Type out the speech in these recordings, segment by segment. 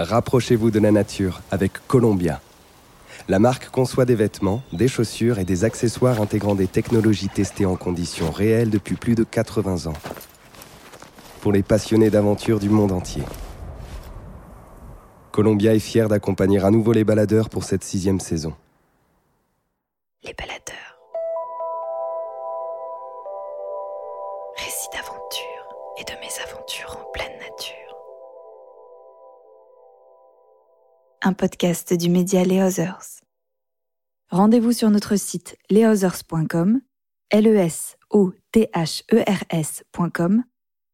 Rapprochez-vous de la nature avec Columbia. La marque conçoit des vêtements, des chaussures et des accessoires intégrant des technologies testées en conditions réelles depuis plus de 80 ans. Pour les passionnés d'aventure du monde entier. Columbia est fier d'accompagner à nouveau les baladeurs pour cette sixième saison. Les baladeurs. Un podcast du média Les Others. Rendez-vous sur notre site lesothers.com, l e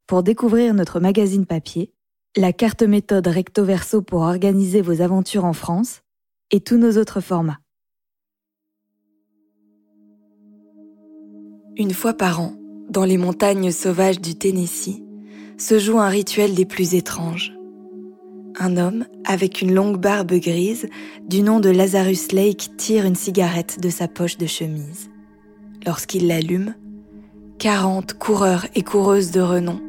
pour découvrir notre magazine papier, la carte méthode recto verso pour organiser vos aventures en France et tous nos autres formats. Une fois par an, dans les montagnes sauvages du Tennessee, se joue un rituel des plus étranges. Un homme, avec une longue barbe grise, du nom de Lazarus Lake, tire une cigarette de sa poche de chemise. Lorsqu'il l'allume, 40 coureurs et coureuses de renom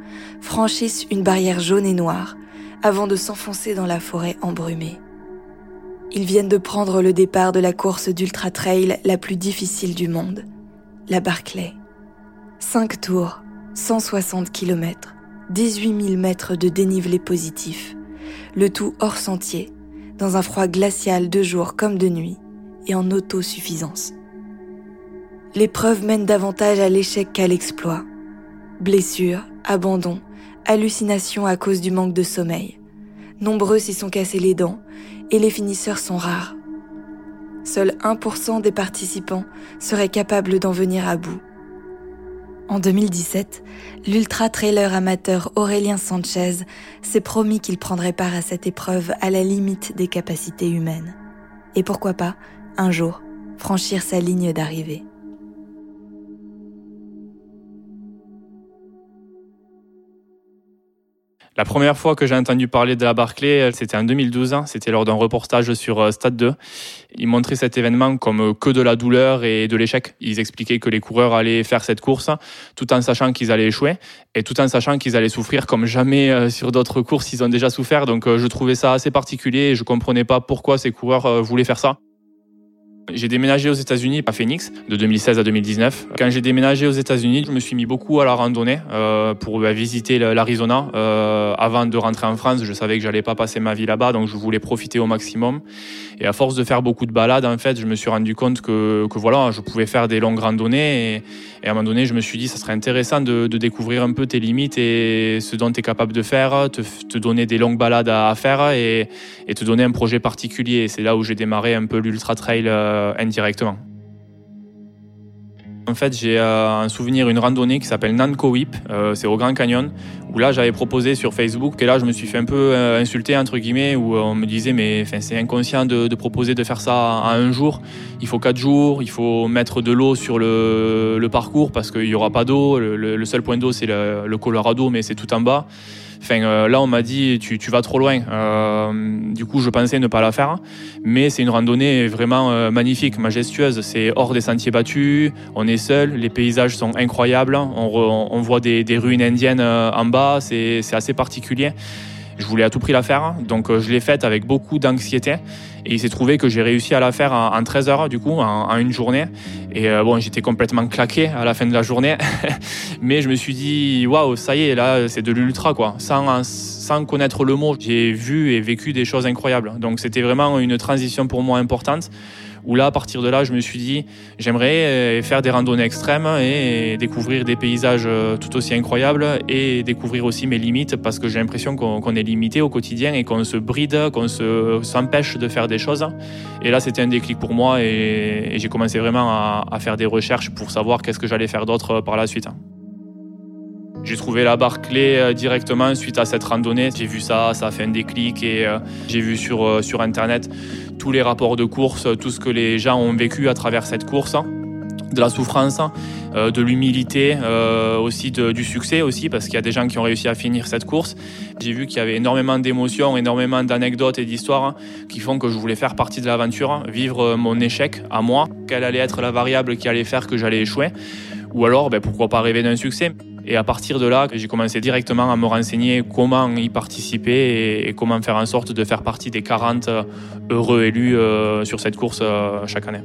franchissent une barrière jaune et noire avant de s'enfoncer dans la forêt embrumée. Ils viennent de prendre le départ de la course d'ultra trail la plus difficile du monde, la Barclay. 5 tours, 160 km, 18 000 mètres de dénivelé positif, le tout hors sentier, dans un froid glacial de jour comme de nuit, et en autosuffisance. L'épreuve mène davantage à l'échec qu'à l'exploit. Blessures, abandon, hallucinations à cause du manque de sommeil. Nombreux s'y sont cassés les dents, et les finisseurs sont rares. Seul 1% des participants seraient capables d'en venir à bout. En 2017, l'ultra-trailer amateur Aurélien Sanchez s'est promis qu'il prendrait part à cette épreuve à la limite des capacités humaines. Et pourquoi pas, un jour, franchir sa ligne d'arrivée. La première fois que j'ai entendu parler de la Barclay, c'était en 2012. Hein. C'était lors d'un reportage sur euh, Stade 2. Ils montraient cet événement comme que de la douleur et de l'échec. Ils expliquaient que les coureurs allaient faire cette course tout en sachant qu'ils allaient échouer et tout en sachant qu'ils allaient souffrir comme jamais euh, sur d'autres courses. Ils ont déjà souffert. Donc euh, je trouvais ça assez particulier et je comprenais pas pourquoi ces coureurs voulaient faire ça. J'ai déménagé aux États-Unis à Phoenix de 2016 à 2019. Quand j'ai déménagé aux États-Unis, je me suis mis beaucoup à la randonnée euh, pour bah, visiter l'Arizona. Euh, avant de rentrer en France, je savais que j'allais pas passer ma vie là-bas, donc je voulais profiter au maximum. Et à force de faire beaucoup de balades, en fait, je me suis rendu compte que, que voilà, je pouvais faire des longues randonnées. Et, à un moment donné, je me suis dit, ça serait intéressant de, de découvrir un peu tes limites et ce dont tu es capable de faire, te, te, donner des longues balades à, à faire et, et, te donner un projet particulier. C'est là où j'ai démarré un peu l'ultra trail. Euh, indirectement. En fait, j'ai euh, un souvenir, une randonnée qui s'appelle Nanko Whip, euh, c'est au Grand Canyon, où là j'avais proposé sur Facebook, et là je me suis fait un peu insulter, entre guillemets, où on me disait, mais c'est inconscient de, proposer de faire ça à un jour, il faut quatre jours, il faut mettre de l'eau sur le, parcours parce qu'il n'y aura pas d'eau, le, seul point d'eau c'est le Colorado, mais c'est tout en bas. Euh, là, on m'a dit tu, vas trop loin. Euh, du coup, je pensais ne pas la faire. Mais c'est une randonnée vraiment euh, magnifique, majestueuse. C'est hors des sentiers battus. On est seul. Les paysages sont incroyables. On, voit des, ruines indiennes en bas. C'est assez particulier. Je voulais à tout prix la faire, donc euh, je l'ai faite avec beaucoup d'anxiété. Et il s'est trouvé que j'ai réussi à la faire en, en 13 heures, du coup, en, en une journée. Et euh, bon, j'étais complètement claqué à la fin de la journée. Mais je me suis dit, waouh, ça y est, là, c'est de l'ultra, quoi. Sans, sans connaître le mot, j'ai vu et vécu des choses incroyables. Donc c'était vraiment une transition pour moi importante où là, à partir de là, je me suis dit, j'aimerais euh, faire des randonnées extrêmes et découvrir des paysages euh, tout aussi incroyables et découvrir aussi mes limites parce que j'ai l'impression qu'on qu est limité au quotidien et qu'on se bride, qu'on s'empêche de faire des choses. Et là, c'était un déclic pour moi et, j'ai commencé vraiment à, à, faire des recherches pour savoir qu'est-ce que j'allais faire d'autre par la suite. J'ai trouvé la Barclay euh, directement suite à cette randonnée. J'ai vu ça, ça a fait un déclic et j'ai vu sur, sur Internet tous les rapports de course, tout ce que les gens ont vécu à travers cette course de la souffrance, euh, de l'humilité, euh, aussi du succès aussi, parce qu'il y a des gens qui ont réussi à finir cette course. J'ai vu qu'il y avait énormément d'émotions, énormément d'anecdotes et d'histoires qui font que je voulais faire partie de l'aventure, vivre mon échec à moi, quelle allait être la variable qui allait faire que j'allais échouer, ou alors ben, pourquoi pas rêver d'un succès? Et à partir de là, j'ai commencé directement à me renseigner comment y participer et, comment faire en sorte de faire partie des 40 heureux élus sur cette course chaque année.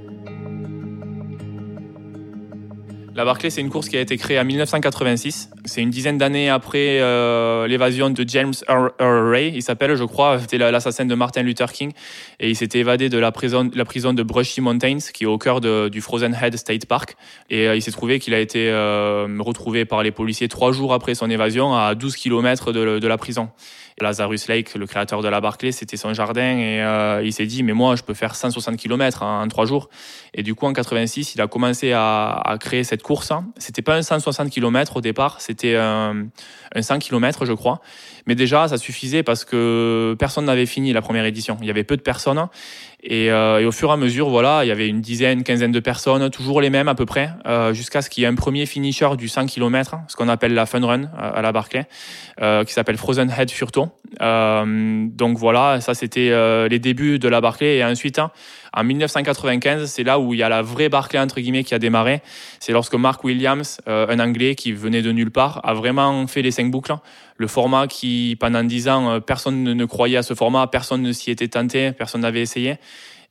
La Barclay, c'est une course qui a été créée en 1986. C'est une dizaine d'années après euh, l'évasion de James Earl Ray, il s'appelle, je crois, c'était l'assassin de Martin Luther King. Et il s'était évadé de la prison, la prison de Brushy Mountains, qui est au cœur du Frozen Head State Park. Et euh, il s'est trouvé qu'il a été euh, retrouvé par les policiers trois jours après son évasion à 12 km de, de la prison. Lazarus Lake, le créateur de la Barclay, c'était son jardin et euh, il s'est dit mais moi je peux faire 160 km en, trois jours. Et du coup en 86, il a commencé à, créer cette course. C'était pas un 160 km au départ, c'était un, un 100 km je crois. Mais déjà ça suffisait parce que personne n'avait fini la première édition. Il y avait peu de personnes euh, et, au fur et à mesure, voilà, il y avait une dizaine, quinzaine de personnes, toujours les mêmes à peu près, euh, jusqu'à ce qu'il y ait un premier finisher du 100 km, ce qu'on appelle la fun run euh, à la Barclay, qui s'appelle Frozen Head Furto. donc voilà, ça c'était les débuts de la Barclay. Et ensuite, hein, en 1995, c'est là où il y a la vraie Barclay entre guillemets qui a démarré. C'est lorsque Mark Williams, un Anglais qui venait de nulle part, a vraiment fait les cinq boucles. Le format qui, pendant dix ans, personne ne croyait à ce format, personne ne s'y était tenté, personne n'avait essayé.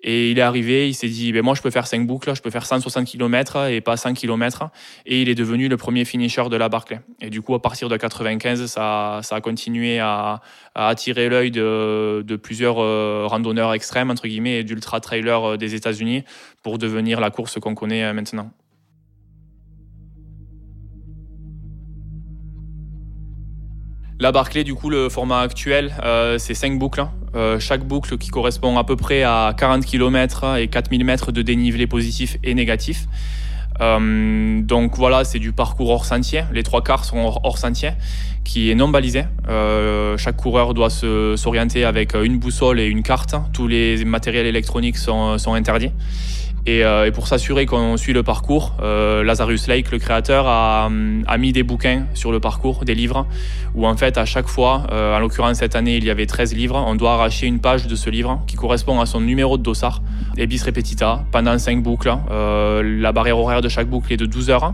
Et il est arrivé, il s'est dit, ben moi je peux faire 5 boucles, je peux faire 160 km et pas 100 km. Et il est devenu le premier finisher de la Barclay. Et du coup, à partir de 95, ça, ça a continué à, à attirer l'œil de, de, plusieurs euh, randonneurs extrêmes, entre guillemets, et d'ultra-trailers euh, des États-Unis pour devenir la course qu'on connaît euh, maintenant. La Barclay, du coup, le format actuel, euh, c'est 5 boucles. Euh, chaque boucle qui correspond à peu près à 40 km et 4000 mètres de dénivelé positif et négatif. Euh, donc voilà, c'est du parcours hors sentier. Les trois quarts sont hors, sentier, qui est non balisé. chaque coureur doit s'orienter avec une boussole et une carte. Tous les matériels électroniques sont, sont interdits. Euh, et, pour s'assurer qu'on suit le parcours, euh, Lazarus Lake, le créateur, a, mis des bouquins sur le parcours, des livres, où en fait à chaque fois, euh, en l'occurrence cette année il y avait 13 livres, on doit arracher une page de ce livre qui correspond à son numéro de dossard, et bis repetita, pendant 5 boucles. la barrière horaire de chaque boucle est de 12 heures,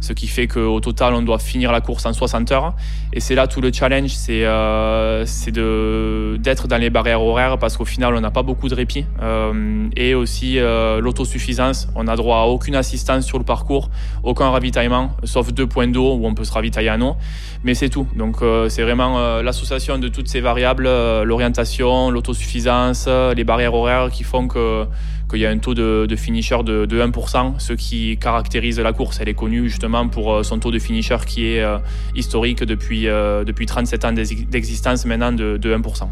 ce qui fait qu'au total on doit finir la course en 60 heures. Et c'est là tout le challenge, c'est d'être dans les barrières horaires parce qu'au final on n'a pas beaucoup de répit, et aussi on a droit à aucune assistance sur le parcours, aucun ravitaillement, sauf deux points d'eau où on peut se ravitailler à eau. Mais c'est tout. Donc euh, c'est vraiment euh, l'association de toutes ces variables, euh, l'orientation, l'autosuffisance, les barrières horaires qui font que qu'il y a un taux de, finisher de, 1%, ce qui caractérise la course. Elle est connue justement pour son taux de finisher qui est historique depuis, depuis 37 ans d'existence maintenant de, de 1%.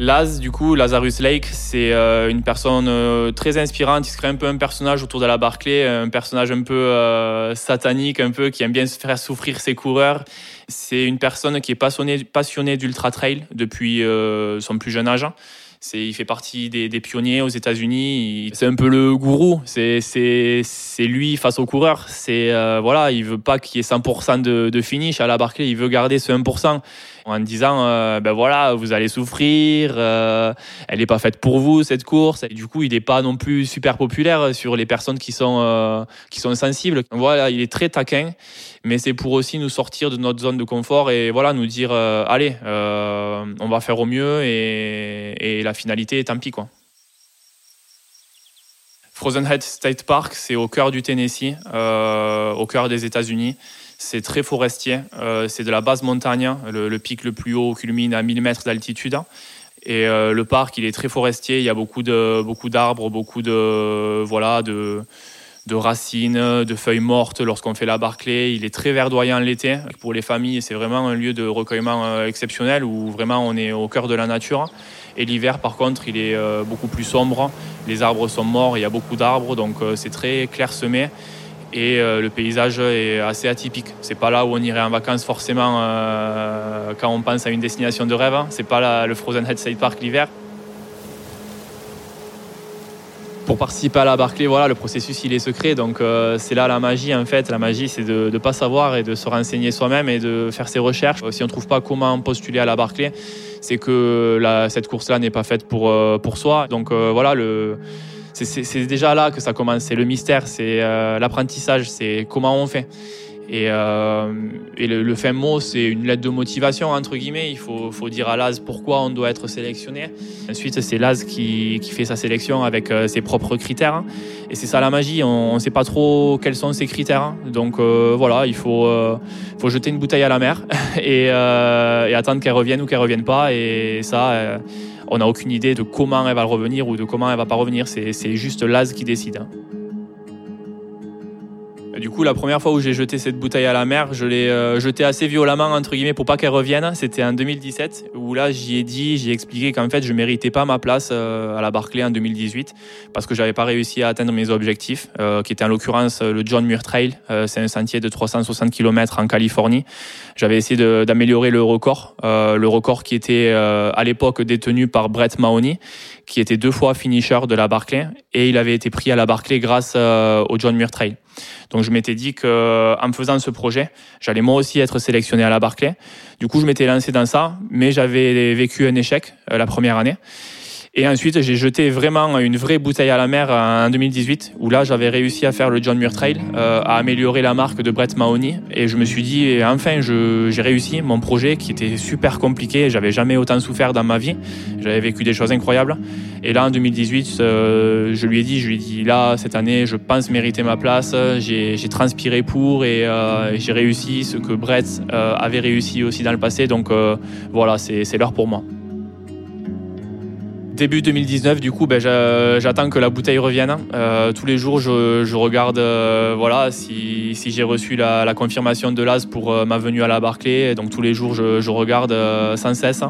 Laz, du coup, Lazarus Lake, c'est euh, une personne euh, très inspirante. Il se crée un peu un personnage autour de la Barclay, un personnage un peu euh, satanique, un peu qui aime bien se faire souffrir ses coureurs. C'est une personne qui est passionnée, passionnée d'ultra trail depuis son plus jeune âge. C'est, il fait partie des, pionniers aux États-Unis. C'est un peu le gourou. C'est, lui face aux coureurs. C'est voilà, il veut pas qu'il y ait 100% de, de finish à la Barclay. Il veut garder ce 1% en disant euh, ben voilà vous allez souffrir euh, elle n'est pas faite pour vous cette course. Et du coup il n'est pas non plus super populaire sur les personnes qui sont euh, qui sont sensibles. Voilà il est très taquin mais c'est pour aussi nous sortir de notre zone de confort et voilà nous dire allez on va faire au mieux et, la finalité tant pis quoi. Frozen Head State Park, c'est au cœur du Tennessee, au cœur des États-Unis. C'est très forestier. Euh, c'est de la base montagne. Le, pic le plus haut culmine à 1000 mètres d'altitude. Et euh, le parc, il est très forestier. Il y a beaucoup de beaucoup d'arbres, beaucoup de voilà de de racines, de feuilles mortes lorsqu'on fait la Barclay. Il est très verdoyant l'été pour les familles. C'est vraiment un lieu de recueillement euh, exceptionnel où vraiment on est au cœur de la nature. Et l'hiver, par contre, il est beaucoup plus sombre. Les arbres sont morts. Il y a beaucoup d'arbres, donc c'est très clairsemé et euh, le paysage est assez atypique. C'est pas là où on irait en vacances forcément euh, quand on pense à une destination de rêve. Hein. C'est pas le Frozen Head Side Park l'hiver. Pour participer à la Barclay, voilà, le processus il est secret, donc euh, c'est là la magie en fait. La magie c'est de ne pas savoir et de se renseigner soi-même et de faire ses recherches. Si on ne trouve pas comment postuler à la Barclay, c'est que cette course-là n'est pas faite pour, pour soi. Donc voilà, le c'est déjà là que ça commence. C'est le mystère, c'est l'apprentissage, c'est comment on fait. Et, euh, et le, le, fin mot, c'est une lettre de motivation, entre guillemets. Il faut, dire à Laz pourquoi on doit être sélectionné. Ensuite, c'est Laz qui, fait sa sélection avec euh, ses propres critères. Et c'est ça la magie, on ne sait pas trop quels sont ces critères. Donc euh, voilà, il faut, jeter une bouteille à la mer et, attendre qu'elle revienne ou qu'elle revienne pas. Et ça, on n'a aucune idée de comment elle va revenir ou de comment elle va pas revenir. C'est juste Laz qui décide. Du coup, la première fois où j'ai jeté cette bouteille à la mer, je l'ai euh, jetée assez violemment, entre guillemets, pour pas qu'elle revienne. C'était en 2017, où là, j'y ai dit, j'ai expliqué qu'en fait, je méritais pas ma place euh, à la Barclay en 2018, parce que j'avais pas réussi à atteindre mes objectifs, euh, qui étaient en l'occurrence le John Muir Trail. c'est un sentier de 360 km en Californie. J'avais essayé d'améliorer le record, le record qui était à l'époque détenu par Brett Mahoney, qui était deux fois finisher de la Barclay, et il avait été pris à la Barclay grâce au John Muir Trail. Donc je m'étais dit que en me faisant ce projet, j'allais moi aussi être sélectionné à la Barclay. Du coup, je m'étais lancé dans ça, mais j'avais vécu un échec euh, la première année. Et ensuite, j'ai jeté vraiment une vraie bouteille à la mer en 2018, où là, j'avais réussi à faire le John Muir Trail, euh, à améliorer la marque de Brett Mahoney. Et je me suis dit, enfin, j'ai réussi mon projet qui était super compliqué. J'avais jamais autant souffert dans ma vie. J'avais vécu des choses incroyables. Et là, en 2018, euh, je lui ai dit, je lui ai dit, là, cette année, je pense mériter ma place. J'ai transpiré pour et euh, j'ai réussi ce que Brett avait réussi aussi dans le passé. Donc voilà, c'est l'heure pour moi début 2019, du coup, ben, j'attends que la bouteille revienne. Euh, tous les jours, je, regarde euh, voilà, si, j'ai reçu la, confirmation de l'AS pour euh, ma venue à la Barclay. Donc tous les jours, je, regarde sans cesse.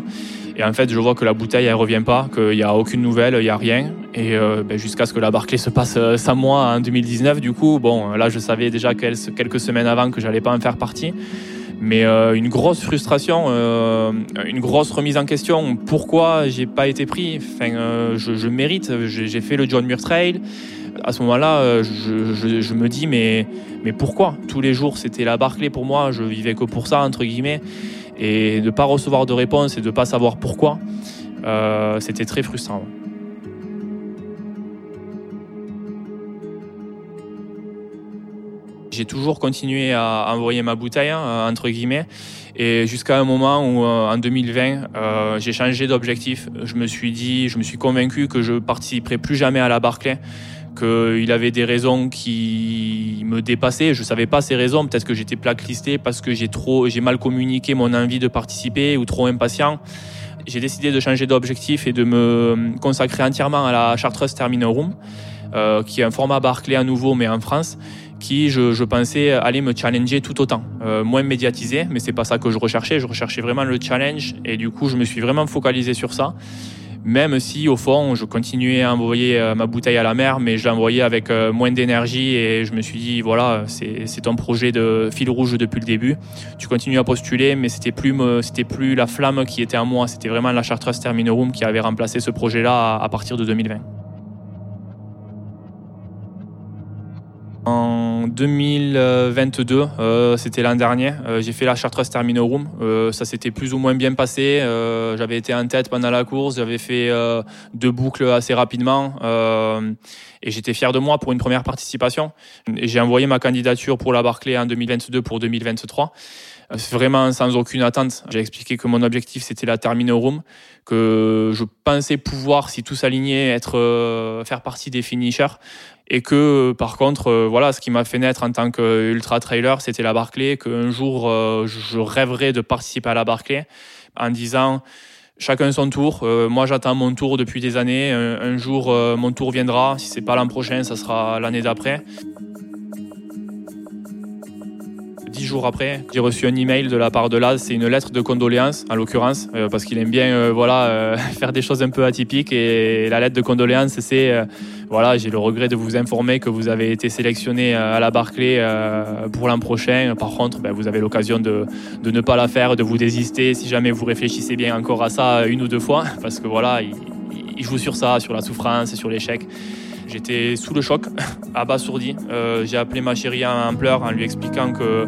Et en fait, je vois que la bouteille, elle revient pas, qu'il n'y a aucune nouvelle, il n'y a rien. Et ben, jusqu'à ce que la Barclay se passe sans moi en 2019, du coup, bon, là, je savais déjà quelques semaines avant que j'allais pas en faire partie mais euh, une grosse frustration, euh, une grosse remise en question. Pourquoi j'ai pas été pris? Enfin, euh, je, mérite. J'ai fait le John Muir Trail. À ce moment-là, je, me dis mais mais pourquoi? Tous les jours, c'était la Barclay pour moi. Je vivais que pour ça entre guillemets, et de pas recevoir de réponse et de pas savoir pourquoi, c'était très frustrant. J'ai toujours continué à envoyer ma bouteille, hein, entre guillemets. Et jusqu'à un moment où, euh, en 2020, euh, j'ai changé d'objectif. Je me suis dit, je me suis convaincu que je participerai plus jamais à la Barclay, qu'il avait des raisons qui me dépassaient. Je savais pas ces raisons. Peut-être que j'étais plaquelisté parce que j'ai trop, j'ai mal communiqué mon envie de participer ou trop impatient. J'ai décidé de changer d'objectif et de me consacrer entièrement à la Chartreuse Terminal Room, euh, qui est un format Barclay à nouveau, mais en France qui, je, pensais, allait me challenger tout autant. Euh, moins médiatisé, mais c'est pas ça que je recherchais. Je recherchais vraiment le challenge et du coup, je me suis vraiment focalisé sur ça. Même si, au fond, je continuais à envoyer euh, ma bouteille à la mer, mais je l'envoyais avec euh, moins d'énergie et je me suis dit, voilà, c'est ton projet de fil rouge depuis le début. Tu continues à postuler, mais c'était plus, plus la flamme qui était en moi. C'était vraiment la Chartreuse Terminal Room qui avait remplacé ce projet-là à, partir de 2020. En 2022, euh, c'était l'an dernier, euh, j'ai fait la Chartreuse Terminal Room. Euh, ça s'était plus ou moins bien passé. j'avais été en tête pendant la course, j'avais fait deux boucles assez rapidement et j'étais fier de moi pour une première participation. J'ai envoyé ma candidature pour la Barclay en 2022 pour 2023 vraiment sans aucune attente. J'ai expliqué que mon objectif c'était la Terminal Room, que je pensais pouvoir, si tout s'alignait, être faire partie des finishers et que par contre euh, voilà ce qui m'a fait naître en tant qu'ultra trailer c'était la Barclay qu'un jour euh, je rêverais de participer à la Barclay en disant chacun son tour euh, moi j'attends mon tour depuis des années un, jour mon tour viendra. Si c'est pas l'an prochain ça sera l'année d'après dix jours après, j'ai reçu un email de la part de Laz. C'est une lettre de condoléances, en l'occurrence, parce qu'il aime bien voilà, faire des choses un peu atypiques. Et la lettre de condoléances, c'est voilà, j'ai le regret de vous informer que vous avez été sélectionné euh, à la Barclay euh, pour l'an prochain. Par contre, ben, vous avez l'occasion de, de, ne pas la faire, de vous désister si jamais vous réfléchissez bien encore à ça une ou deux fois, parce que voilà, il, joue sur ça, sur la souffrance, sur l'échec. J'étais sous le choc, abasourdi. Euh, j'ai appelé ma chérie en pleurs en lui expliquant que,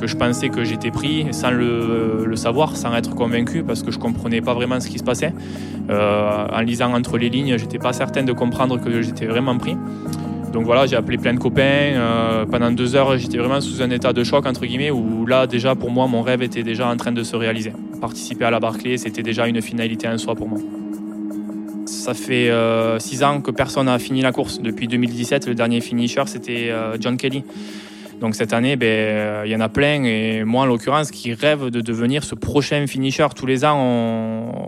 je pensais que j'étais pris sans le, savoir, sans être convaincu, parce que je comprenais pas vraiment ce qui se passait. Euh, en lisant entre les lignes, j'étais pas certaine de comprendre que j'étais vraiment pris. Donc voilà, j'ai appelé plein de copains. Euh, pendant deux heures, j'étais vraiment sous un état de choc, entre guillemets, où là, déjà, pour moi, mon rêve était déjà en train de se réaliser. Participer à la Barclay, c'était déjà une finalité en soi pour moi. Ça fait euh, six ans que personne n'a fini la course. Depuis 2017, le dernier finisher, c'était euh, John Kelly. Donc cette année, ben, euh, il y en a plein, et moi en l'occurrence, qui rêve de devenir ce prochain finisher. Tous les ans,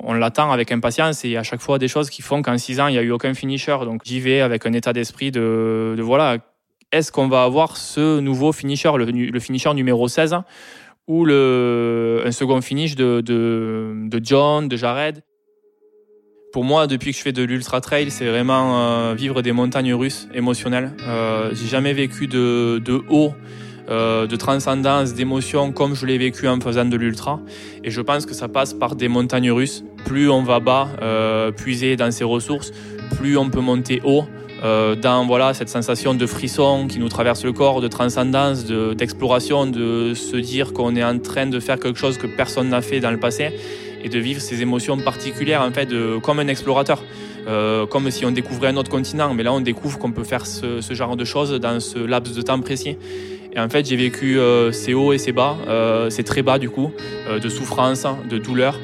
on, l'attend avec impatience, et à chaque fois des choses qui font qu'en six ans, il n'y a eu aucun finisher. Donc j'y vais avec un état d'esprit de, voilà, est-ce qu'on va avoir ce nouveau finisher, le, finisher numéro 16, ou le, un second finish de, de John, de Jared? Pour moi, depuis que je fais de l'ultra trail, c'est vraiment euh, vivre des montagnes russes émotionnelles. Euh, j'ai jamais vécu de, de haut, euh, de transcendance, d'émotion comme je l'ai vécu en faisant de l'ultra. Et je pense que ça passe par des montagnes russes. Plus on va bas, euh, puiser dans ses ressources, plus on peut monter haut. Euh, dans voilà cette sensation de frisson qui nous traverse le corps, de transcendance, d'exploration, de se dire qu'on est en train de faire quelque chose que personne n'a fait dans le passé et de vivre ces émotions particulières en fait comme un explorateur. Euh, comme si on découvrait un autre continent, mais là on découvre qu'on peut faire ce, genre de choses dans ce laps de temps précis. Et en fait j'ai vécu euh, ces hauts et ces bas, euh, ces très bas du coup, de souffrance, de douleur,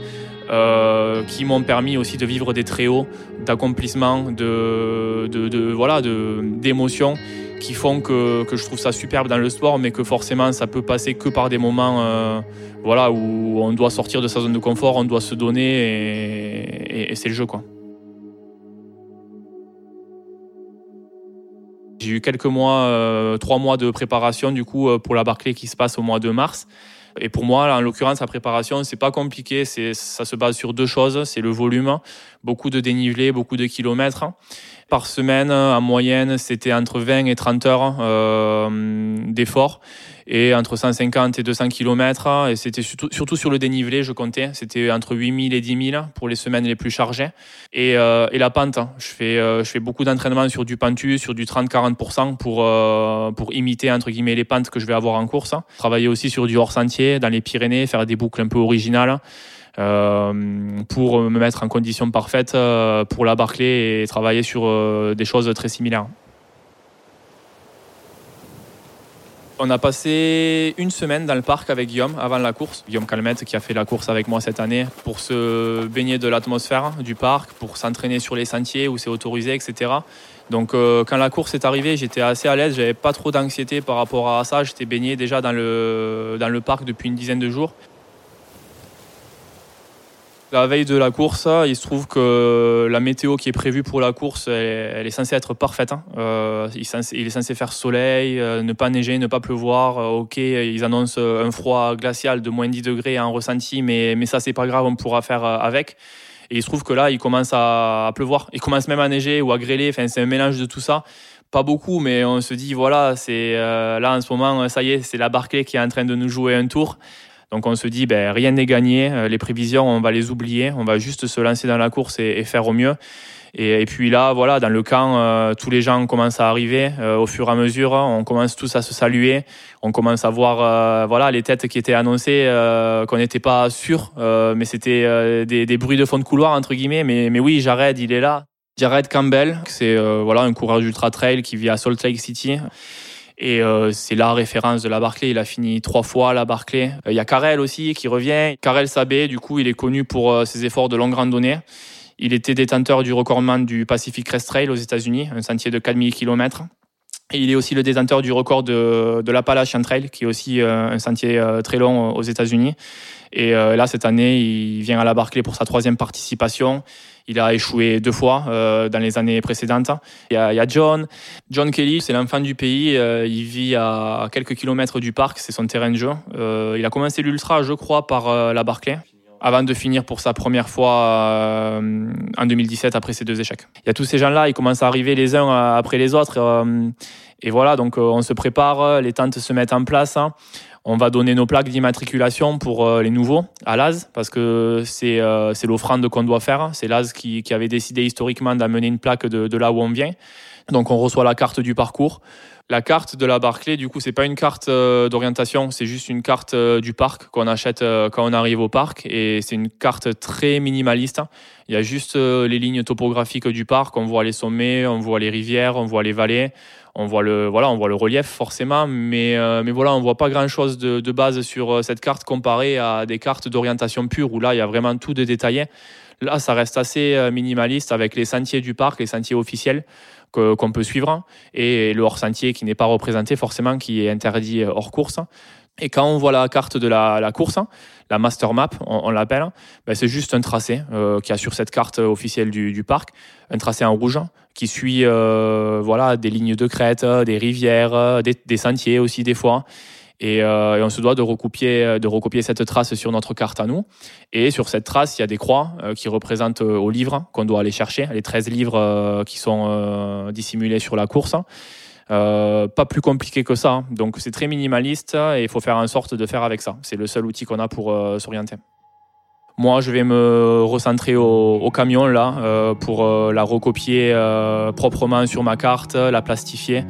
qui m'ont permis aussi de vivre des très hauts, d'accomplissement, de, voilà, d'émotions qui font que, que, je trouve ça superbe dans le sport, mais que forcément ça peut passer que par des moments euh, voilà, où on doit sortir de sa zone de confort, on doit se donner et, c'est le jeu. quoi. J'ai eu quelques mois, euh, trois mois de préparation du coup euh, pour la Barclay qui se passe au mois de mars. Et pour moi, en l'occurrence, la préparation, c'est pas compliqué. C'est, ça se base sur deux choses. C'est le volume, beaucoup de dénivelé, beaucoup de kilomètres par semaine, en moyenne, c'était entre 20 et 30 heures euh, d'effort et entre 150 et 200 km. Et c'était surtout, sur le dénivelé, je comptais. C'était entre 8000 et 10 000 pour les semaines les plus chargées. Et, euh, la pente, je fais, euh, je fais beaucoup d'entraînement sur du pentu, sur du 30-40% pour, euh, pour imiter entre guillemets les pentes que je vais avoir en course. Travailler aussi sur du hors-sentier dans les Pyrénées, faire des boucles un peu originales. Pour me mettre en condition parfaite pour la Barclay et travailler sur des choses très similaires. On a passé une semaine dans le parc avec Guillaume avant la course. Guillaume Calmette qui a fait la course avec moi cette année pour se baigner de l'atmosphère du parc, pour s'entraîner sur les sentiers où c'est autorisé, etc. Donc quand la course est arrivée, j'étais assez à l'aise, j'avais pas trop d'anxiété par rapport à ça. J'étais baigné déjà dans le, dans le parc depuis une dizaine de jours. La veille de la course, il se trouve que la météo qui est prévue pour la course, elle, est censée être parfaite. Hein. Euh, il, est censé, faire soleil, euh, ne pas neiger, ne pas pleuvoir. Euh, ok, ils annoncent un froid glacial de moins 10 degrés en ressenti, mais, mais ça, c'est pas grave, on pourra faire avec. Et il se trouve que là, il commence à, pleuvoir. Il commence même à neiger ou à grêler. Enfin, c'est un mélange de tout ça. Pas beaucoup, mais on se dit, voilà, c'est là en ce moment, ça y est, c'est la Barclay qui est en train de nous jouer un tour. Donc on se dit, ben, rien n'est gagné, euh, les prévisions, on va les oublier, on va juste se lancer dans la course et, faire au mieux. Et, puis là, voilà, dans le camp, euh, tous les gens commencent à arriver euh, au fur et à mesure. On commence tous à se saluer. On commence à voir, voilà, les têtes qui étaient annoncées, qu'on n'était pas sûr, mais c'était des, bruits de fond de couloir entre guillemets. Mais, mais oui, Jared, il est là. Jared Campbell, c'est voilà un coureur d'ultra trail qui vit à Salt Lake City. Et euh, c'est la référence de la Barclay. Il a fini trois fois la Barclay. Euh, il y a Karel aussi qui revient. Karel Sabé, du coup, il est connu pour euh, ses efforts de longue randonnée. Il était détenteur du recordman du Pacific Crest Trail aux États-Unis, un sentier de 4000 km. Et il est aussi le détenteur du record de, de l'Appalachian Trail, qui est aussi un sentier très long aux États-Unis. Et là, cette année, il vient à la Barclay pour sa troisième participation. Il a échoué deux fois euh, dans les années précédentes. Il y a, John. John Kelly, c'est l'enfant du pays. Euh, il vit à quelques kilomètres du parc. C'est son terrain de jeu. Euh, il a commencé l'ultra, je crois, par la Barclay avant de finir pour sa première fois en 2017 après ses deux échecs. Il y a tous ces gens-là, ils commencent à arriver les uns après les autres. et voilà, donc on se prépare, les tentes se mettent en place. Hein On va donner nos plaques d'immatriculation pour euh, les nouveaux à Laz, parce que c'est euh, l'offrande qu'on doit faire. C'est Laz qui, qui, avait décidé historiquement d'amener une plaque de, de, là où on vient. Donc on reçoit la carte du parcours. La carte de la Barclay, du coup, c'est pas une carte euh, d'orientation, c'est juste une carte du parc qu'on achète quand on arrive au parc. Et c'est une carte très minimaliste. Il y a juste les lignes topographiques du parc. On voit les sommets, on voit les rivières, on voit les vallées on voit le voilà on voit le relief forcément mais euh, mais voilà on voit pas grand chose de, de, base sur euh, cette carte comparée à des cartes d'orientation pure où là il y a vraiment tout de détaillé. Là ça reste assez euh, minimaliste avec les sentiers du parc les sentiers officiels qu'on peut suivre et le hors sentier qui n'est pas représenté forcément qui est interdit hors course. Et quand on voit la carte de la, la course, la master map, on, l'appelle, ben c'est juste un tracé euh, qui a sur cette carte officielle du, du, parc, un tracé en rouge qui suit euh, voilà des lignes de crête, des rivières, des, des sentiers aussi des fois. Et, euh, on se doit de recopier, de recopier cette trace sur notre carte à nous. Et sur cette trace, il y a des croix euh, qui représentent euh, aux livres qu'on doit aller chercher, les 13 livres euh, qui sont dissimulés sur la course. Euh, pas plus compliqué que ça. Hein. Donc c'est très minimaliste et il faut faire en sorte de faire avec ça. C'est le seul outil qu'on a pour euh, s'orienter. Moi, je vais me recentrer au, camion là euh, pour euh, la recopier euh, proprement sur ma carte, la plastifier,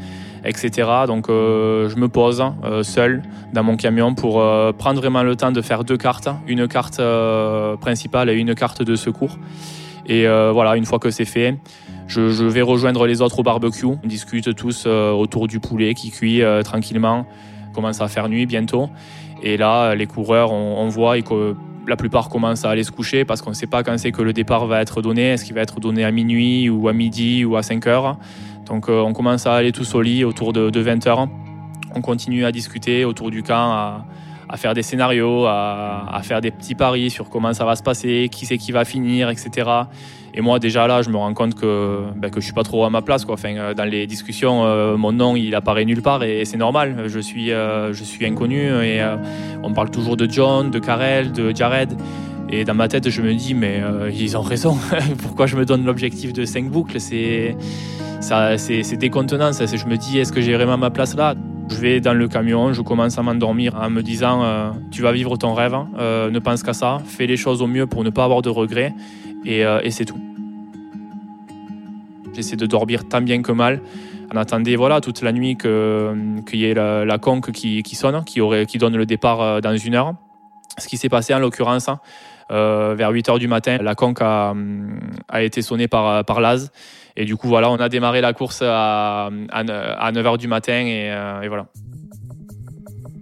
etc. Donc, je me pose seul dans mon camion pour prendre vraiment le temps de faire deux cartes, une carte principale et une carte de secours. Et voilà, une fois que c'est fait, je, vais rejoindre les autres au barbecue. On discute tous autour du poulet qui cuit tranquillement. commence à faire nuit bientôt. Et là, les coureurs, on, on voit que la plupart commencent à aller se coucher parce qu'on ne sait pas quand c'est que le départ va être donné. Est-ce qu'il va être donné à minuit ou à midi ou à 5 heures? Donc euh, on commence à aller tous au lit autour de, de 20 heures. On continue à discuter autour du camp, à, faire des scénarios, à, faire des petits paris sur comment ça va se passer, qui c'est qui va finir, etc. Et moi, déjà là, je me rends compte que, ben, que je suis pas trop à ma place. Quoi. Enfin, euh, dans les discussions, euh, mon nom, il apparaît nulle part et, c'est normal. Je suis, euh, je suis inconnu et euh, on parle toujours de John, de Karel, de Jared. Et dans ma tête, je me dis, mais ils ont raison. Pourquoi je me donne l'objectif de 5 boucles? C'est décontenant. Ça. Je me dis, est-ce que j'ai vraiment ma place là? Je vais dans le camion, je commence à m'endormir en me disant, tu vas vivre ton rêve, euh, ne pense qu'à ça, fais les choses au mieux pour ne pas avoir de regrets, et, et c'est tout. J'essaie de dormir tant bien que mal. On attendait voilà, toute la nuit qu'il y ait la, conque qui, sonne, qui, donne le départ dans une heure. Ce qui s'est passé en l'occurrence, euh, vers 8 heures du matin, la conque a, été sonnée par, Laz. Et du coup, voilà, on a démarré la course à, à, à 9 heures du matin euh, et voilà.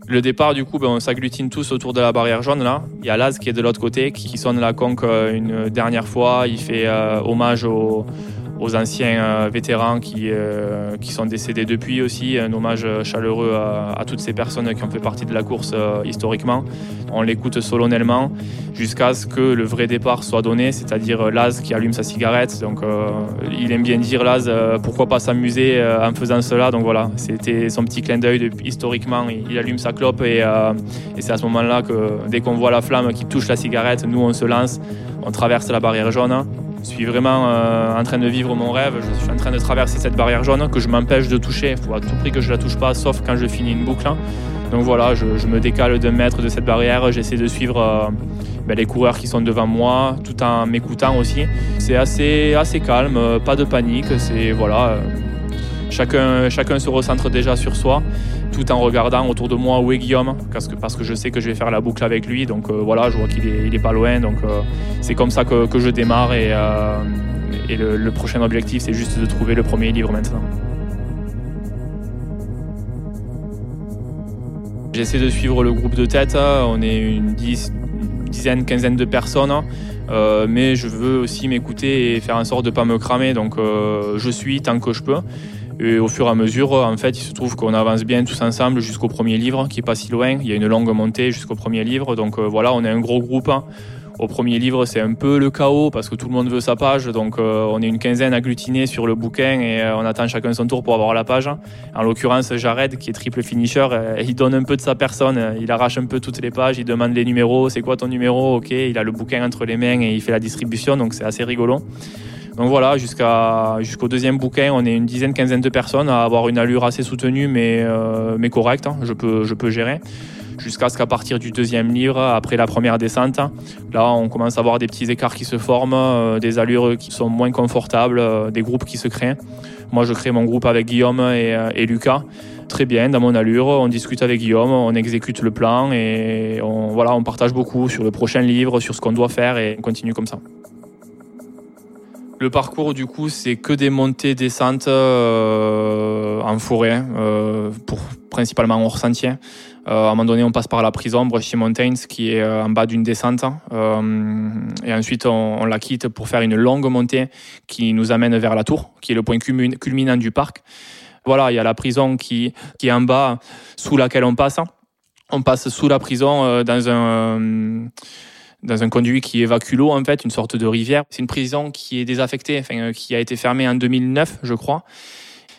Le départ, du coup, ben, on s'agglutine tous autour de la barrière jaune. Là, il y a Laz qui est de l'autre côté, qui sonne la conque euh, une dernière fois. Il fait euh, hommage au, aux anciens euh, vétérans qui, euh, qui sont décédés depuis aussi. Un hommage chaleureux à, toutes ces personnes qui ont fait partie de la course euh, historiquement. On l'écoute solennellement jusqu'à ce que le vrai départ soit donné, c'est-à-dire Laz qui allume sa cigarette. Donc euh, il aime bien dire Laz, euh, pourquoi pas s'amuser en faisant cela. Donc voilà, c'était son petit clin d'œil historiquement. Il, allume sa clope et c'est à ce moment-là que dès qu'on voit la flamme qui touche la cigarette, nous on se lance, on traverse la barrière jaune je suis vraiment euh, en train de vivre mon rêve. Je suis en train de traverser cette barrière jaune que je m'empêche de toucher. Il faut à tout prix que je la touche pas, sauf quand je finis une boucle. Donc voilà, je, me décale d'un mètre de cette barrière. J'essaie de suivre euh, ben, les coureurs qui sont devant moi, tout en m'écoutant aussi. C'est assez, calme, pas de panique. C'est voilà. Euh, chacun se recentre déjà sur soi tout en regardant autour de moi où est Guillaume parce que, parce que je sais que je vais faire la boucle avec lui. Donc euh, voilà je vois qu'il est, il est pas loin. Donc euh, c'est comme ça que, que, je démarre. Et, euh, et le, prochain objectif c'est juste de trouver le premier livre maintenant. J'essaie de suivre le groupe de tête on est une, une dizaine quinzaine de personnes euh, mais je veux aussi m'écouter et faire en sorte de pas me cramer. Donc je suis tant que je peux et au fur et à mesure, en fait, il se trouve qu'on avance bien tous ensemble jusqu'au premier livre, qui est pas si loin. Il y a une longue montée jusqu'au premier livre. Donc euh, voilà, on est un gros groupe. Au premier livre, c'est un peu le chaos parce que tout le monde veut sa page. Donc euh, on est une quinzaine agglutinés sur le bouquin et euh, on attend chacun son tour pour avoir la page. En l'occurrence, Jared, qui est triple finisher, il donne un peu de sa personne. Il arrache un peu toutes les pages, il demande les numéros. C'est quoi ton numéro? Ok, il a le bouquin entre les mains et il fait la distribution. Donc c'est assez rigolo. Donc voilà, jusqu'au deuxième bouquin, on est une dizaine, quinzaine de personnes à avoir une allure assez soutenue, mais euh, correcte. Hein, je peux gérer. jusqu'à ce qu'à partir du deuxième livre, après la première descente, là on commence à voir des petits écarts qui se forment, euh, des allures qui sont moins confortables, euh, des groupes qui se créent. Moi je crée mon groupe avec Guillaume et, Lucas très bien dans mon allure. On discute avec Guillaume, on exécute le plan et voilà, on partage beaucoup sur le prochain livre, sur ce qu'on doit faire et on continue comme ça. Le parcours, du coup, c'est que des montées, descentes euh, en forêt, euh, pour, principalement hors sentier. Euh, à un moment donné, on passe par la prison Brushy Mountains, qui est en bas d'une descente. et ensuite, on, la quitte pour faire une longue montée qui nous amène vers la tour, qui est le point culminant du parc. Voilà, il y a la prison qui, qui est en bas, sous laquelle on passe. On passe sous la prison dans un dans un conduit qui évacue l'eau, en fait, une sorte de rivière. C'est une prison qui est désaffectée, enfin, euh, qui a été fermée en 2009, je crois.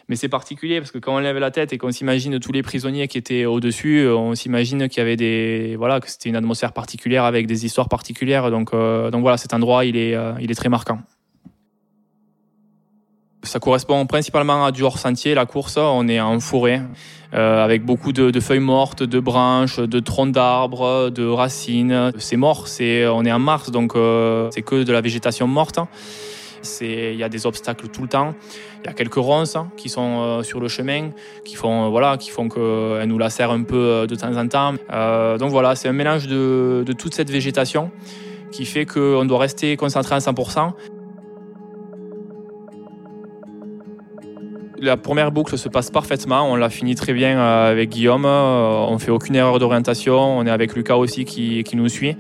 Mais c'est particulier parce que quand on lève la tête et qu'on s'imagine tous les prisonniers qui étaient au-dessus, euh, on s'imagine qu'il y avait des, voilà, que c'était une atmosphère particulière avec des histoires particulières. Donc, euh, donc voilà, cet endroit, il est, il est très marquant. Ça correspond principalement à du hors-sentier, la course. On est en forêt, euh, avec beaucoup de, feuilles mortes, de branches, de troncs d'arbres, de racines. C'est mort, c'est, on est en mars, donc euh, c'est que de la végétation morte. Il y a des obstacles tout le temps. Il y a quelques ronces qui sont euh, sur le chemin, qui font, voilà, qui font qu'elles nous lacèrent un peu de temps en temps. donc voilà, c'est un mélange de, de toute cette végétation qui fait qu'on doit rester concentré à 100%. La première boucle se passe parfaitement, on l'a fini très bien euh, avec Guillaume, euh, on fait aucune erreur d'orientation, on est avec Lucas aussi qui, nous suit.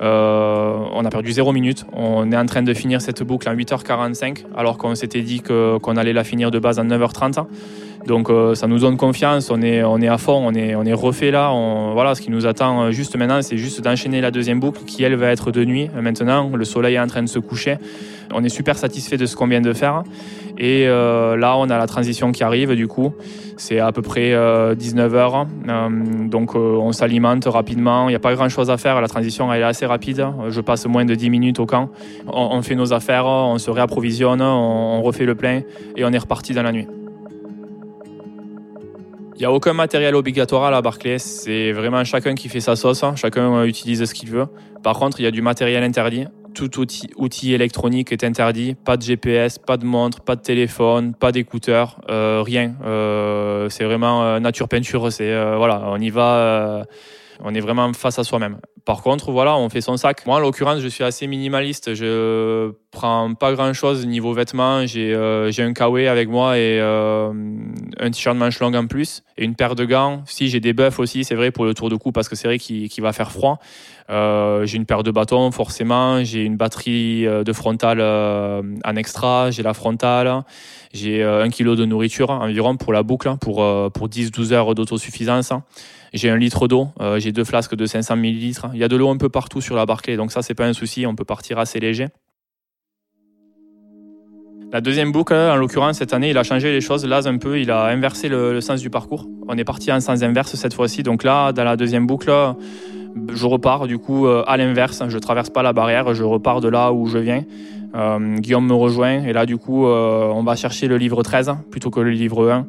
Euh, on a perdu 0 minutes, on est en train de finir cette boucle en 8h45 alors qu'on s'était dit qu'on allait la finir de base en 9h30. Donc ça nous donne confiance, on est, on est à fond, on est, on est refait là. voilà, ce qui nous attend juste maintenant, c'est juste d'enchaîner la deuxième boucle qui elle va être de nuit. Maintenant, le soleil est en train de se coucher. On est super satisfait de ce qu'on vient de faire. Et euh, là, on a la transition qui arrive, du coup. C'est à peu près 19h. Euh, euh, donc, on s'alimente rapidement. Il n'y a pas grand-chose à faire. La transition, elle est assez rapide. Je passe moins de 10 minutes au camp. On, fait nos affaires, on se réapprovisionne, on, refait le plein et on est reparti dans la nuit. Il n'y a aucun matériel obligatoire à la Barclay, c'est vraiment chacun qui fait sa sauce, chacun utilise ce qu'il veut. Par contre, il y a du matériel interdit tout outil, électronique est interdit. Pas de GPS, pas de montre, pas de téléphone, pas d'écouteurs, euh, rien. Euh, c'est vraiment euh, nature peinture. C'est voilà, on y va. On est vraiment face à soi-même. Par contre, voilà, on fait son sac. Moi, en l'occurrence, je suis assez minimaliste. Je prends pas grand-chose niveau vêtements. J'ai un kawaii avec moi et un t-shirt manche longue en plus et une paire de gants. Si j'ai des buffs aussi, c'est vrai pour le tour de cou parce que c'est vrai qu'il va faire froid. Euh, j'ai une paire de bâtons forcément, j'ai une batterie euh, de frontale euh, en extra, j'ai la frontale, j'ai un kilo de nourriture environ pour la boucle, pour, pour 10-12 heures d'autosuffisance. J'ai un litre d'eau, j'ai deux flasques de 500 millilitres. Il y a de l'eau un peu partout sur la Barclay, donc ça c'est pas un souci, on peut partir assez léger. La deuxième boucle, en l'occurrence, cette année, il a changé les choses. Là, un peu, il a inversé le, sens du parcours. On est parti en sens inverse cette fois-ci. Donc là, dans la deuxième boucle, je repars du coup euh, à l'inverse, je traverse pas la barrière, je repars de là où je viens. Euh, Guillaume me rejoint et là du coup euh, on va chercher le livre 13 plutôt que le livre 1.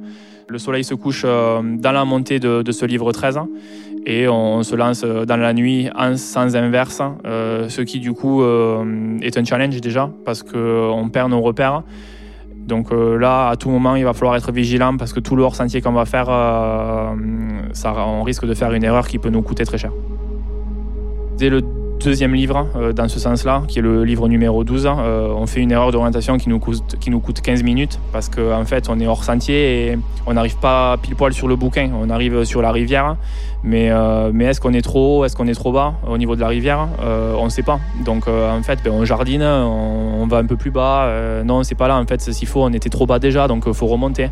Le soleil se couche dans la montée de, ce livre 13 et on se lance dans la nuit en sens inverse, ce qui du coup est un challenge déjà parce qu'on perd nos repères. Donc là, à tout moment, il va falloir être vigilant parce que tout le hors-sentier qu'on va faire, on risque de faire une erreur qui peut nous coûter très cher. Deuxième livre, euh, dans ce sens-là, qui est le livre numéro 12, euh, on fait une erreur d'orientation qui, nous coûte, qui nous coûte 15 minutes parce qu'en en fait, on est hors sentier et on n'arrive pas pile poil sur le bouquin. On arrive sur la rivière, mais, euh, est-ce qu'on est trop haut, est-ce qu'on est trop bas au niveau de la rivière? On ne sait pas. Donc en fait, ben, on jardine, on, va un peu plus bas. non, c'est pas là. En fait, s'il faut, on était trop bas déjà, donc il faut remonter.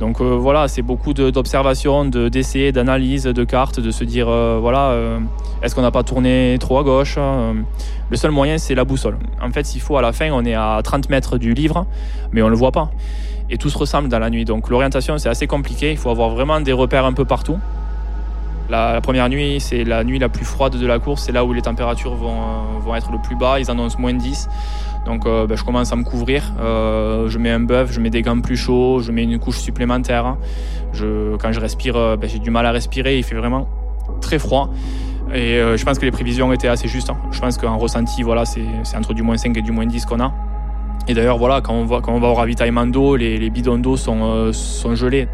Donc euh, voilà, c'est beaucoup d'observations, d'essais, d'analyses, de cartes, de se dire euh, voilà, euh, est-ce qu'on n'a pas tourné trop à gauche Le seul moyen, c'est la boussole. En fait, s'il faut, à la fin, on est à 30 mètres du livre, mais on ne le voit pas. Et tout se ressemble dans la nuit. Donc l'orientation, c'est assez compliqué. Il faut avoir vraiment des repères un peu partout. La, première nuit, c'est la nuit la plus froide de la course. C'est là où les températures vont, vont être le plus bas. Ils annoncent moins de 10. Donc euh, ben, je commence à me couvrir. Euh, je mets un buff, je mets des gants plus chauds, je mets une couche supplémentaire. Quand je respire, euh, ben, j'ai du mal à respirer. Il fait vraiment très froid. Et je pense que les prévisions étaient assez justes. Hein. Je pense qu'en ressenti, voilà, c'est entre du moins 5 et du moins 10 qu'on a. Et d'ailleurs, voilà, quand on, va, au ravitaillement d'eau, les, les, bidons d'eau sont gelés.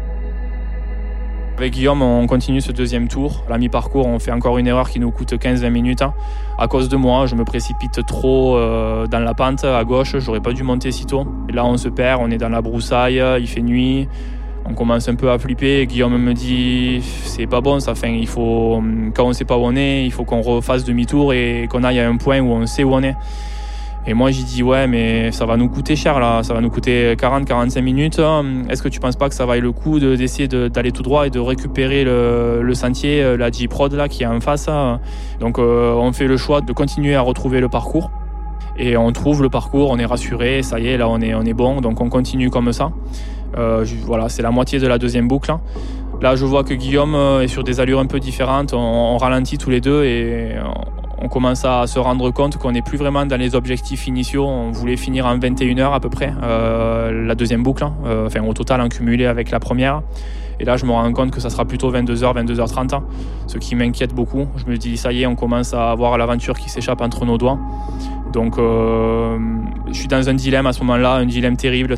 Avec Guillaume, on continue ce deuxième tour. La mi-parcours, on fait encore une erreur qui nous coûte 15-20 minutes. À cause de moi, je me précipite trop euh, dans la pente à gauche. J'aurais pas dû monter si tôt. Et là, on se perd, on est dans la broussaille, il fait nuit. On commence un peu à flipper. Guillaume me dit c'est pas bon ça. Enfin, il faut quand on sait pas où on est, il faut qu'on refasse demi-tour et qu'on aille à un point où on sait où on est. Et moi, j'ai dit, ouais, mais ça va nous coûter cher là, ça va nous coûter 40-45 minutes. Est-ce que tu penses pas que ça vaille le coup d'essayer d'aller tout droit et de récupérer le, sentier, euh, la J-Prod là qui est en face Donc, euh, on fait le choix de continuer à retrouver le parcours. Et on trouve le parcours, on est rassuré, ça y est, là on est, on est bon, donc on continue comme ça. Euh, voilà, c'est la moitié de la deuxième boucle. Là, je vois que Guillaume est sur des allures un peu différentes. On ralentit tous les deux et on commence à se rendre compte qu'on n'est plus vraiment dans les objectifs initiaux. On voulait finir en 21 heures à peu près, euh, la deuxième boucle, hein. euh, enfin au total en cumulé avec la première. Et là, je me rends compte que ça sera plutôt 22h, 22h30, ce qui m'inquiète beaucoup. Je me dis, ça y est, on commence à avoir l'aventure qui s'échappe entre nos doigts. Donc, euh, je suis dans un dilemme à ce moment-là, un dilemme terrible.